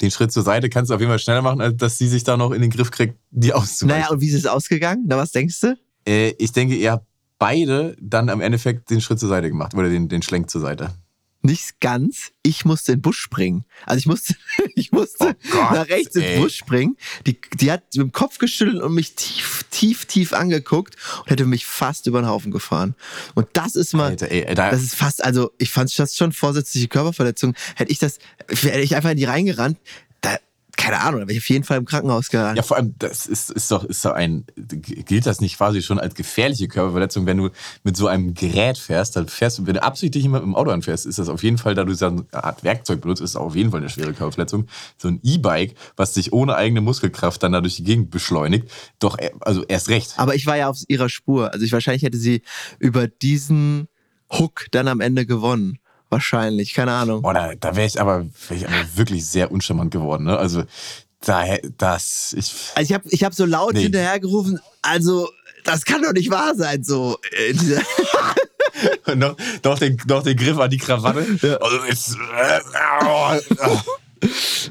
Den Schritt zur Seite kannst du auf jeden Fall schneller machen, als dass sie sich da noch in den Griff kriegt, die auszuweichen. Naja, und wie ist es ausgegangen? Na, was denkst du? Äh, ich denke, ihr habt beide dann am Endeffekt den Schritt zur Seite gemacht oder den, den Schlenk zur Seite. Nicht ganz. Ich musste in den Busch springen. Also ich musste, ich musste Oh Gott, nach rechts in ey. den Busch springen. Die, die hat mit dem Kopf geschüttelt und mich tief, tief, tief angeguckt und hätte mich fast über den Haufen gefahren. Und das ist mal, Alter, ey, da, das ist fast, also ich fand das schon vorsätzliche Körperverletzung. Hätte ich das, wäre ich einfach in die reingerannt, da keine Ahnung, da wäre ich auf jeden Fall im Krankenhaus gegangen. Ja, vor allem, das ist, ist doch, ist doch ein, gilt das nicht quasi schon als gefährliche Körperverletzung, wenn du mit so einem Gerät fährst, dann fährst du, wenn du absichtlich jemand mit dem Auto anfährst, ist das auf jeden Fall, da du so eine Art Werkzeug benutzt, ist das auf jeden Fall eine schwere Körperverletzung. So ein E-Bike, was sich ohne eigene Muskelkraft dann da durch die Gegend beschleunigt, doch, äh, also erst recht. Aber ich war ja auf ihrer Spur. Also ich wahrscheinlich hätte sie über diesen Hook dann am Ende gewonnen. Wahrscheinlich, keine Ahnung. Boah, da, da wäre ich, aber, wär ich aber wirklich sehr uncharmant geworden. Ne? Also, da, das, ich. Also ich habe ich hab so laut Nee. hinterhergerufen, also das kann doch nicht wahr sein, so. äh, noch, noch, den, noch den Griff an die Krawatte. Also, jetzt,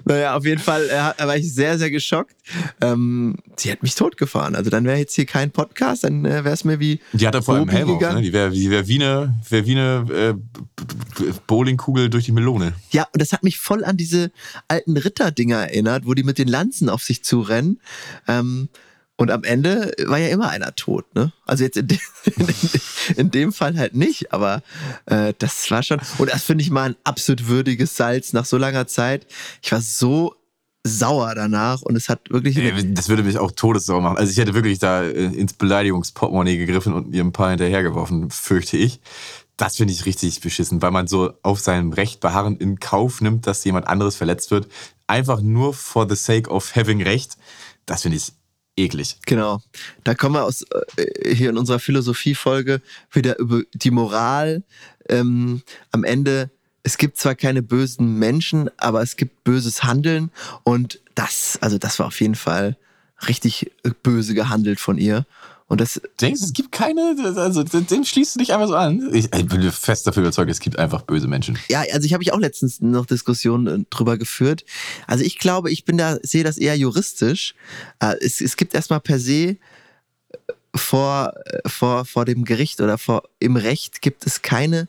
naja, auf jeden Fall äh, war ich sehr, sehr geschockt. Ähm, sie hat mich totgefahren. Also dann wäre jetzt hier kein Podcast, dann äh, wäre es mir wie Die hat er vor allem Helm auf, ne? Die wäre die wär wie eine, wär wie eine äh, B- B- Bowlingkugel durch die Melone. Ja, und das hat mich voll an diese alten Ritterdinger erinnert, wo die mit den Lanzen auf sich zurennen. Ähm, und am Ende war ja immer einer tot, ne? Also jetzt in, de in dem Fall halt nicht, aber äh, das war schon. Und das finde ich mal ein absolut würdiges Salz nach so langer Zeit. Ich war so sauer danach und es hat wirklich. Das würde mich auch todessauer machen. Also ich hätte wirklich da äh, ins Beleidigungsportemonnaie gegriffen und ihr ein paar hinterhergeworfen, fürchte ich. Das finde ich richtig beschissen, weil man so auf seinem Recht beharren in Kauf nimmt, dass jemand anderes verletzt wird. Einfach nur for the sake of having Recht. Das finde ich eklig. Genau. Da kommen wir aus äh, hier in unserer Philosophiefolge wieder über die Moral. Ähm, am Ende, es gibt zwar keine bösen Menschen, aber es gibt böses Handeln und das, also das war auf jeden Fall richtig äh, böse gehandelt von ihr. Und das, Denkst du, es gibt keine, also dem schließt du dich einfach so an? Ich, ich bin fest dafür überzeugt, es gibt einfach böse Menschen. ja, also ich habe ich auch letztens noch Diskussionen äh, drüber geführt. Also ich glaube, ich bin da, sehe das eher juristisch. Äh, es, es gibt erstmal per se äh, vor, vor, vor dem Gericht oder vor, im Recht gibt es keine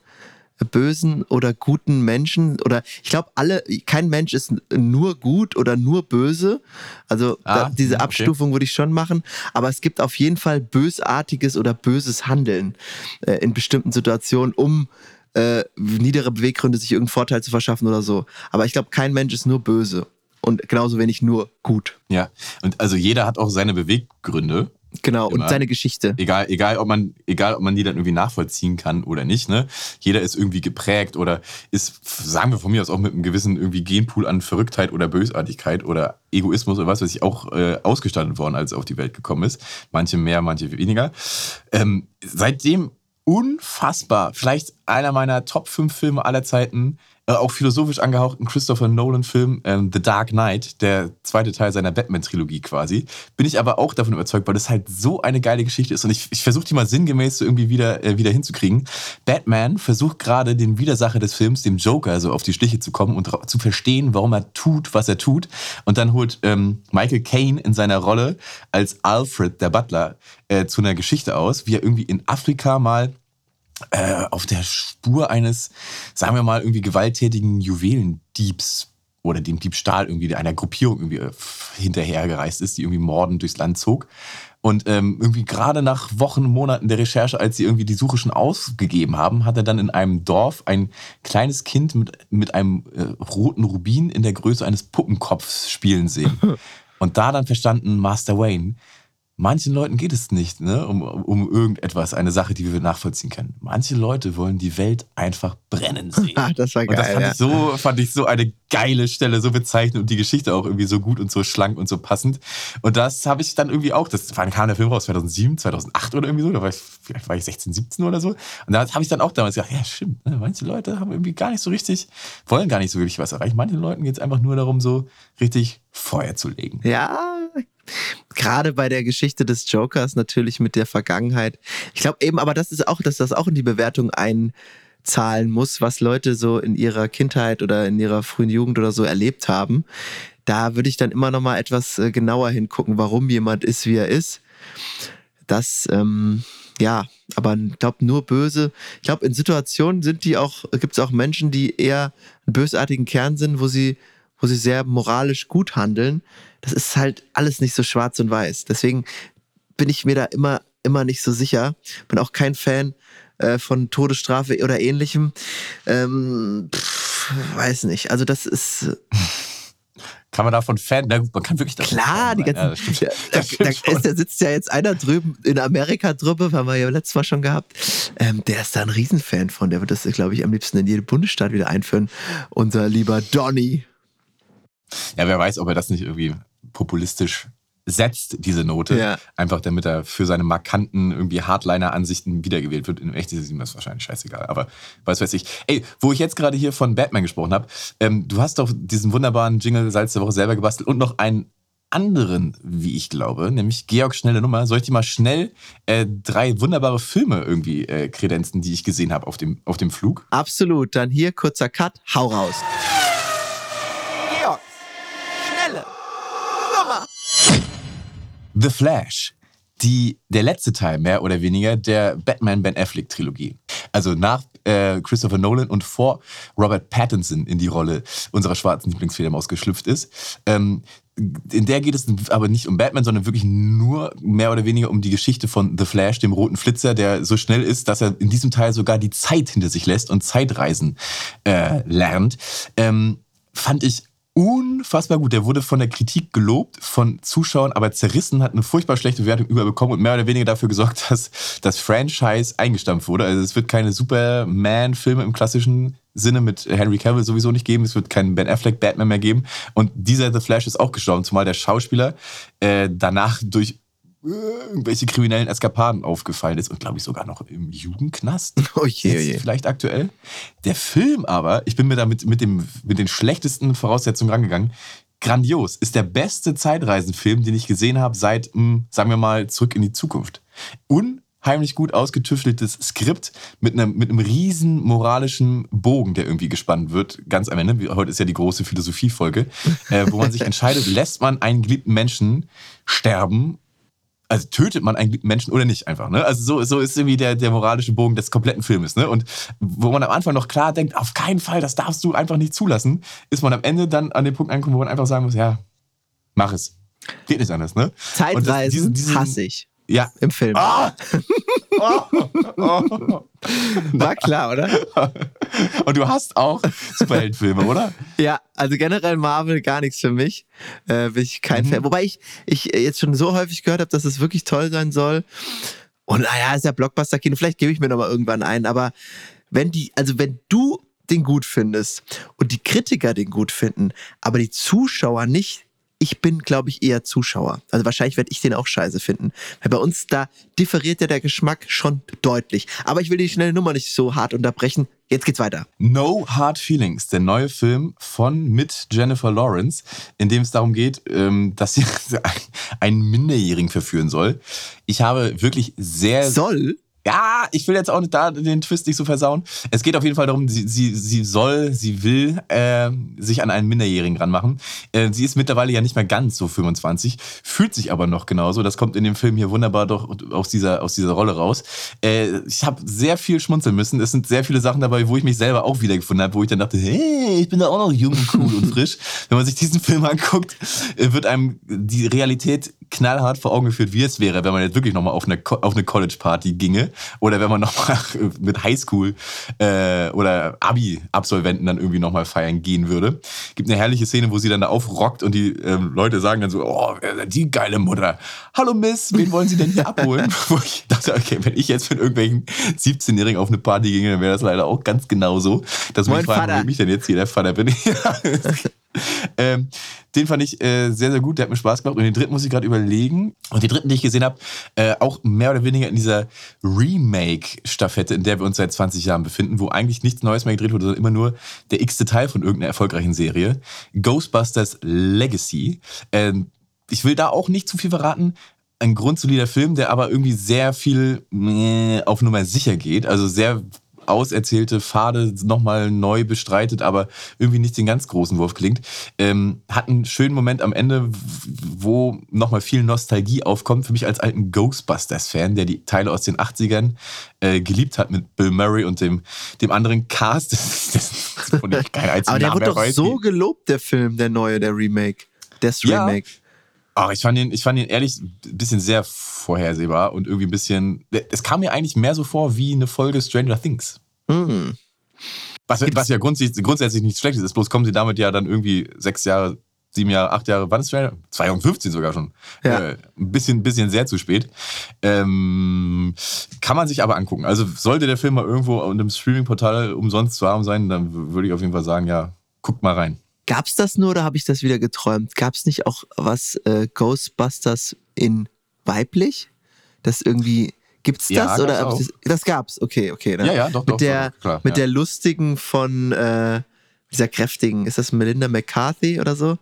bösen oder guten Menschen oder ich glaube alle, kein Mensch ist nur gut oder nur böse. Also Ah, da, diese okay. Abstufung würde ich schon machen, aber es gibt auf jeden Fall bösartiges oder böses Handeln äh, in bestimmten Situationen, um äh, niedere Beweggründe sich irgendeinen Vorteil zu verschaffen oder so. Aber ich glaube, kein Mensch ist nur böse und genauso wenig nur gut. Ja, und also jeder hat auch seine Beweggründe. Genau, Immer. und seine Geschichte. Egal, egal, ob man, egal, ob man die dann irgendwie nachvollziehen kann oder nicht, ne? Jeder ist irgendwie geprägt oder ist, sagen wir von mir aus auch mit einem gewissen irgendwie Genpool an Verrücktheit oder Bösartigkeit oder Egoismus oder was weiß ich auch äh, ausgestattet worden, als er auf die Welt gekommen ist. Manche mehr, manche weniger. Ähm, seitdem unfassbar, vielleicht einer meiner Top 5 Filme aller Zeiten, äh, auch philosophisch angehauchten Christopher Nolan-Film ähm, The Dark Knight, der zweite Teil seiner Batman-Trilogie quasi, bin ich aber auch davon überzeugt, weil das halt so eine geile Geschichte ist und ich, ich versuche die mal sinngemäß so irgendwie wieder, äh, wieder hinzukriegen. Batman versucht gerade den Widersacher des Films, dem Joker, so auf die Schliche zu kommen und zu verstehen, warum er tut, was er tut. Und dann holt ähm, Michael Caine in seiner Rolle als Alfred, der Butler, äh, zu einer Geschichte aus, wie er irgendwie in Afrika mal äh, auf der Spur eines, sagen wir mal, irgendwie gewalttätigen Juwelendiebs oder dem Diebstahl irgendwie einer Gruppierung irgendwie äh, hinterhergereist ist, die irgendwie mordend durchs Land zog. Und ähm, irgendwie gerade nach Wochen, Monaten der Recherche, als sie irgendwie die Suche schon ausgegeben haben, hat er dann in einem Dorf ein kleines Kind mit, mit einem äh, roten Rubin in der Größe eines Puppenkopfs spielen sehen. Und da dann verstanden, Master Wayne, manchen Leuten geht es nicht ne, um, um irgendetwas, eine Sache, die wir nachvollziehen können. Manche Leute wollen die Welt einfach brennen sehen. Ah, das war Und das geil. fand ja. ich, so, fand ich so eine geile Stelle, so bezeichnend und die Geschichte auch irgendwie so gut und so schlank und so passend. Und das habe ich dann irgendwie auch, das wann kam der Film raus? 2007, 2008 oder irgendwie so? Da war ich, vielleicht war ich 16, 17 oder so. Und da habe ich dann auch damals gedacht, ja stimmt, ne, manche Leute haben irgendwie gar nicht so richtig, wollen gar nicht so wirklich was erreichen. Manchen Leuten geht es einfach nur darum, so richtig Feuer zu legen. Ja, gerade bei der Geschichte des Jokers natürlich mit der Vergangenheit. Ich glaube eben, aber das ist auch, dass das auch in die Bewertung einzahlen muss, was Leute so in ihrer Kindheit oder in ihrer frühen Jugend oder so erlebt haben. Da würde ich dann immer noch mal etwas äh, genauer hingucken, warum jemand ist, wie er ist. Das, ähm, ja, aber ich glaube nur böse. Ich glaube, in Situationen sind die auch, gibt es auch Menschen, die eher einen bösartigen Kern sind, wo sie, wo sie sehr moralisch gut handeln. Das ist halt alles nicht so schwarz und weiß. Deswegen bin ich mir da immer, immer nicht so sicher. Bin auch kein Fan äh, von Todesstrafe oder ähnlichem. Ähm, pff, weiß nicht. Also das ist, Kann man davon Fan? Na gut, man kann wirklich davon Klar, die ganzen. Ja, da, da, ist, da sitzt ja jetzt einer drüben in Amerika drüber, haben wir ja letztes Mal schon gehabt. Ähm, der ist da ein Riesenfan von. Der wird das, glaube ich, am liebsten in jedem Bundesstaat wieder einführen. Unser lieber Donny. Ja, wer weiß, ob er das nicht irgendwie populistisch setzt, diese Note. Ja. Einfach damit er für seine markanten, irgendwie Hardliner-Ansichten wiedergewählt wird. In echt ist ihm das wahrscheinlich scheißegal. Aber was weiß ich. Ey, wo ich jetzt gerade hier von Batman gesprochen habe, ähm, du hast doch diesen wunderbaren Jingle Salz der Woche selber gebastelt und noch einen anderen, wie ich glaube, nämlich Georg Schnelle Nummer. Soll ich dir mal schnell äh, drei wunderbare Filme irgendwie äh, kredenzen, die ich gesehen habe auf dem, auf dem Flug? Absolut. Dann hier kurzer Cut. Hau raus. Georg. Schnelle. Nummer. The Flash. Die, der letzte Teil, mehr oder weniger, der Batman-Ben Affleck-Trilogie. Also nach äh, Christopher Nolan und vor Robert Pattinson in die Rolle unserer schwarzen Lieblingsfedermaus geschlüpft ist. Ähm, in der geht es aber nicht um Batman, sondern wirklich nur mehr oder weniger um die Geschichte von The Flash, dem roten Flitzer, der so schnell ist, dass er in diesem Teil sogar die Zeit hinter sich lässt und Zeitreisen äh, lernt. Ähm, fand ich unfassbar gut. Der wurde von der Kritik gelobt, von Zuschauern, aber zerrissen, hat eine furchtbar schlechte Wertung überbekommen und mehr oder weniger dafür gesorgt, dass das Franchise eingestampft wurde. Also es wird keine Superman-Filme im klassischen Sinne mit Henry Cavill sowieso nicht geben. Es wird keinen Ben Affleck Batman mehr geben. Und dieser The Flash ist auch gestorben, zumal der Schauspieler äh, danach durch irgendwelche kriminellen Eskapaden aufgefallen ist und glaube ich sogar noch im Jugendknast. Oh je, oh je. Vielleicht aktuell. Der Film aber, ich bin mir damit mit, dem, mit den schlechtesten Voraussetzungen rangegangen. Grandios. Ist der beste Zeitreisenfilm, den ich gesehen habe seit, mh, sagen wir mal, zurück in die Zukunft. Unheimlich gut ausgetüfteltes Skript mit einem, mit einem riesen moralischen Bogen, der irgendwie gespannt wird. Ganz am Ende. Heute ist ja die große Philosophiefolge, äh, wo man sich entscheidet, lässt man einen geliebten Menschen sterben also tötet man einen Menschen oder nicht einfach. Ne? Also so, so ist irgendwie der, der moralische Bogen des kompletten Filmes. Ne? Und wo man am Anfang noch klar denkt, auf keinen Fall, das darfst du einfach nicht zulassen, ist man am Ende dann an dem Punkt angekommen, wo man einfach sagen muss, ja, mach es. Geht nicht anders. Ne? Und das- diesen- hasse ich Ja. im Film. Ah! Oh! War klar, oder? Und du hast auch Superheldenfilme, oder? Ja, also generell Marvel gar nichts für mich. Äh, bin ich kein Mhm. Fan. Wobei ich, ich jetzt schon so häufig gehört habe, dass es wirklich toll sein soll. Und naja, ist ja Blockbuster-Kino. Vielleicht gebe ich mir noch mal irgendwann ein. Aber wenn die, also wenn du den gut findest und die Kritiker den gut finden, aber die Zuschauer nicht, ich bin, glaube ich, eher Zuschauer. Also wahrscheinlich werde ich den auch scheiße finden. Weil bei uns da differiert ja der Geschmack schon deutlich. Aber ich will die schnelle Nummer nicht so hart unterbrechen. Jetzt geht's weiter. No Hard Feelings, der neue Film von mit Jennifer Lawrence, in dem es darum geht, ähm, dass sie einen Minderjährigen verführen soll. Ich habe wirklich sehr, Soll? Ja, ich will jetzt auch nicht da den Twist nicht so versauen. Es geht auf jeden Fall darum, sie, sie, sie soll, sie will äh, sich an einen Minderjährigen ranmachen. Äh, sie ist mittlerweile ja nicht mehr ganz so 25, fühlt sich aber noch genauso. Das kommt in dem Film hier wunderbar doch aus dieser, aus dieser Rolle raus. Äh, ich habe sehr viel schmunzeln müssen. Es sind sehr viele Sachen dabei, wo ich mich selber auch wiedergefunden habe, wo ich dann dachte, hey, ich bin da auch noch jung, cool und frisch. Wenn man sich diesen Film anguckt, äh, wird einem die Realität knallhart vor Augen geführt, wie es wäre, wenn man jetzt wirklich nochmal auf eine, auf eine College-Party ginge oder wenn man nochmal mit Highschool äh, oder Abi-Absolventen dann irgendwie nochmal feiern gehen würde. Gibt eine herrliche Szene, wo sie dann da aufrockt und die ähm, Leute sagen dann so, oh, die geile Mutter. Hallo Miss, wen wollen Sie denn hier abholen? Wo ich dachte, okay, wenn ich jetzt mit irgendwelchen 17-Jährigen auf eine Party ginge, dann wäre das leider auch ganz genauso. Dass Moin, mich fragen, Vater. wo mich denn jetzt hier der Vater bin. ähm, den fand ich äh, sehr, sehr gut. Der hat mir Spaß gemacht. Und den dritten muss ich gerade überlegen. Und den dritten, den ich gesehen habe, äh, auch mehr oder weniger in dieser Remake-Staffette, in der wir uns seit 20 Jahren befinden, wo eigentlich nichts Neues mehr gedreht wurde, sondern immer nur der x-te Teil von irgendeiner erfolgreichen Serie. Ghostbusters Legacy. Ähm, ich will da auch nicht zu viel verraten. Ein grundsolider Film, der aber irgendwie sehr viel auf Nummer sicher geht. Also sehr auserzählte Pfade nochmal neu bestreitet, aber irgendwie nicht den ganz großen Wurf klingt. Ähm, hat einen schönen Moment am Ende, wo nochmal viel Nostalgie aufkommt. Für mich als alten Ghostbusters-Fan, der die Teile aus den 80ern äh, geliebt hat mit Bill Murray und dem, dem anderen Cast. Das, das, von dem ich keinen einzigen Aber der Namen wird doch so gelobt, der Film, der neue, der Remake. Das Ja. Ach, ich fand ihn, ich fand ihn ehrlich ein bisschen sehr vorhersehbar und irgendwie ein bisschen. Es kam mir eigentlich mehr so vor wie eine Folge Stranger Things. Hm. Was, was ja grundsätzlich, grundsätzlich nichts Schlechtes ist, bloß kommen sie damit ja dann irgendwie sechs Jahre sieben Jahre, acht Jahre, wann ist Stranger? 2015 sogar schon. Ja. Äh, ein bisschen, bisschen sehr zu spät. Ähm, kann man sich aber angucken. Also sollte der Film mal irgendwo unter dem Streaming-Portal umsonst zu haben sein, dann würde ich auf jeden Fall sagen, ja, guckt mal rein. Gab's das nur oder habe ich das wieder geträumt? Gab's nicht auch was äh, Ghostbusters in weiblich? Das irgendwie gibt's das Ja, oder gab's ich das, das gab's? Okay, okay. Ne? Ja, ja, doch, mit doch, der doch, klar, mit ja. der lustigen von äh, dieser kräftigen, ist das Melinda McCarthy oder so?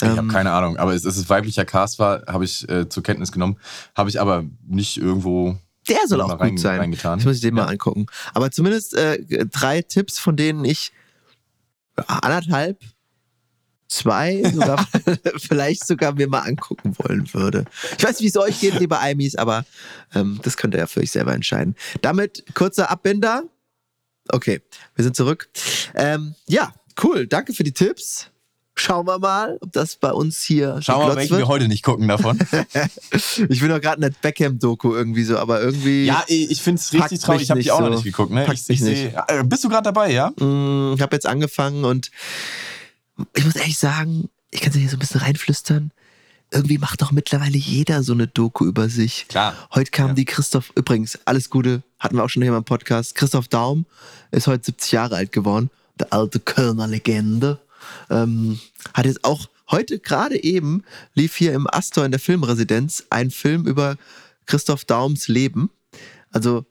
Ich habe Ähm, keine Ahnung, aber es, es ist weiblicher Cast war, habe ich äh, zur Kenntnis genommen, habe ich aber nicht irgendwo Der soll mal auch rein- gut sein. reingetan. Das muss ich den mal Ja. angucken. Aber zumindest äh, drei Tipps, von denen ich anderthalb, zwei, sogar, vielleicht sogar mir mal angucken wollen würde. Ich weiß nicht, wie es euch geht, liebe Aimis, aber ähm, das könnt ihr ja für euch selber entscheiden. Damit kurzer Abbinder. Okay, wir sind zurück. Ähm, ja, cool. Danke für die Tipps. Schauen wir mal, ob das bei uns hier Schauen wir mal, welchen wird. wir heute nicht gucken davon. Ich bin doch gerade in der Beckham-Doku irgendwie so, aber irgendwie. ja, ich, finde es richtig traurig. Ich habe die nicht auch noch so. nicht geguckt. Ne? Ich, ich seh, äh, bist du gerade dabei, ja? Mm, Ich habe jetzt angefangen und ich muss ehrlich sagen, ich kann es ja hier so ein bisschen reinflüstern. Irgendwie macht doch mittlerweile jeder so eine Doku über sich. Klar. Heute kam Ja. die Christoph, übrigens, alles Gute, hatten wir auch schon hier mal im Podcast. Christoph Daum ist heute 70 Jahre alt geworden. Der alte Kölner Legende. Ähm, hat jetzt auch heute gerade eben lief hier im Astor in der Filmresidenz ein Film über Christoph Daums Leben. Also,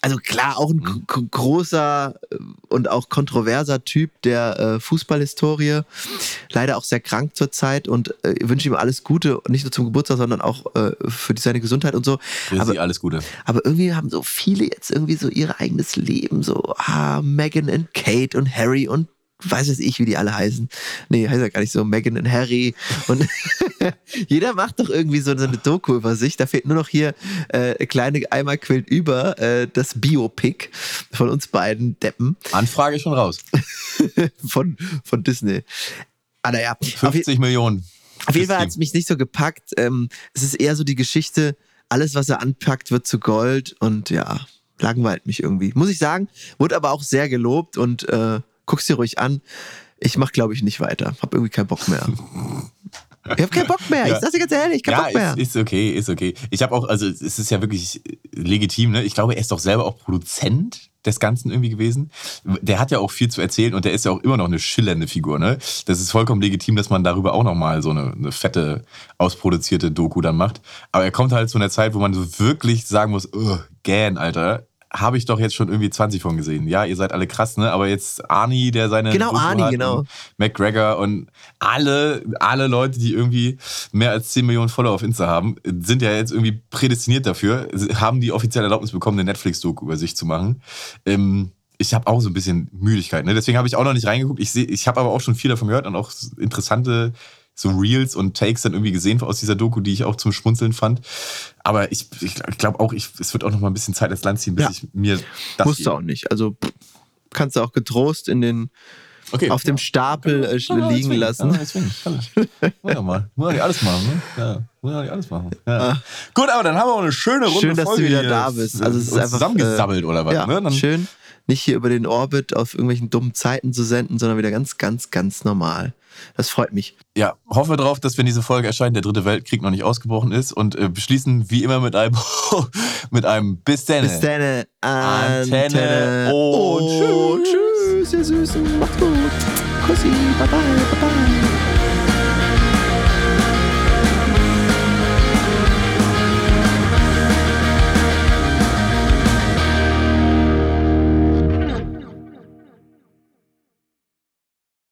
also klar, auch ein Mhm. großer äh, und auch kontroverser Typ der äh, Fußballhistorie. Leider auch sehr krank zurzeit und äh, wünsche ihm alles Gute, nicht nur zum Geburtstag, sondern auch äh, für die, seine Gesundheit und so. Für Aber- Sie alles Gute. Aber irgendwie haben so viele jetzt irgendwie so ihr eigenes Leben, so ah, Meghan und Kate und Harry und weiß es ich, wie die alle heißen. Nee, heißt ja gar nicht so, Meghan und Harry. Und jeder macht doch irgendwie so eine Doku über sich. Da fehlt nur noch hier äh, kleine einmal quillt über äh, das Biopic von uns beiden Deppen Anfrage schon raus. von, von Disney. Ah, naja, auf, je- 50 Millionen. auf jeden Fall hat es mich nicht so gepackt. Ähm, es ist eher so die Geschichte, alles, was er anpackt, wird zu Gold und ja, langweilt mich irgendwie. Muss ich sagen, wurde aber auch sehr gelobt und äh, guck's dir ruhig an. Ich mach, glaube ich, nicht weiter. Hab irgendwie keinen Bock mehr. Ich hab keinen Bock mehr. Ich Ja. sag's dir ganz ehrlich, keinen ja, Bock mehr. Ist, ist okay, ist okay. Ich habe auch, also es ist ja wirklich legitim, ne? Ich glaube, er ist doch selber auch Produzent des Ganzen irgendwie gewesen. Der hat ja auch viel zu erzählen und der ist ja auch immer noch eine schillernde Figur, ne? Das ist vollkommen legitim, dass man darüber auch nochmal so eine, eine fette, ausproduzierte Doku dann macht. Aber er kommt halt zu einer Zeit, wo man so wirklich sagen muss, gähn, Alter. Habe ich doch jetzt schon irgendwie 20 von gesehen. Ja, ihr seid alle krass, ne? Aber jetzt Arnie, der seine. Genau, Doku Arnie, genau. und McGregor und alle, alle Leute, die irgendwie mehr als 10 Millionen Follower auf Insta haben, sind ja jetzt irgendwie prädestiniert dafür, haben die offizielle Erlaubnis bekommen, eine Netflix-Doku über sich zu machen. Ähm, ich habe auch so ein bisschen Müdigkeit. Ne? Deswegen habe ich auch noch nicht reingeguckt. Ich, ich habe aber auch schon viel davon gehört und auch interessante so Reels und Takes dann irgendwie gesehen aus dieser Doku, die ich auch zum Schmunzeln fand. Aber ich, ich glaube auch, ich, es wird auch noch mal ein bisschen Zeit ins Land ziehen, bis Ja. ich mir das Musst du auch nicht. Also kannst du auch getrost in den, Okay. auf dem Stapel äh, man liegen zwingen, lassen. Man zwingen, kann ich. Muss ja mal. Muss ja nicht alles machen, ne? Ja, muss ja nicht alles machen. Ja. Gut, aber dann haben wir auch eine schöne Runde Ah. Schön, dass du Folge wieder hier da bist. Also es ist einfach, zusammengesabbelt oder was, ja, ne? Dann, schön, nicht hier über den Orbit auf irgendwelchen dummen Zeiten zu senden, sondern wieder ganz, ganz, ganz normal. Das freut mich. Ja, hoffe drauf, dass wenn diese Folge erscheint, der dritte Weltkrieg noch nicht ausgebrochen ist und äh, beschließen wie immer mit einem mit einem Bis dann. Bis dann. Antenne Antenne. und tschüss. Tschüss, ihr Süßen. Macht's gut. Kussi. Bye, bye. Bye, bye.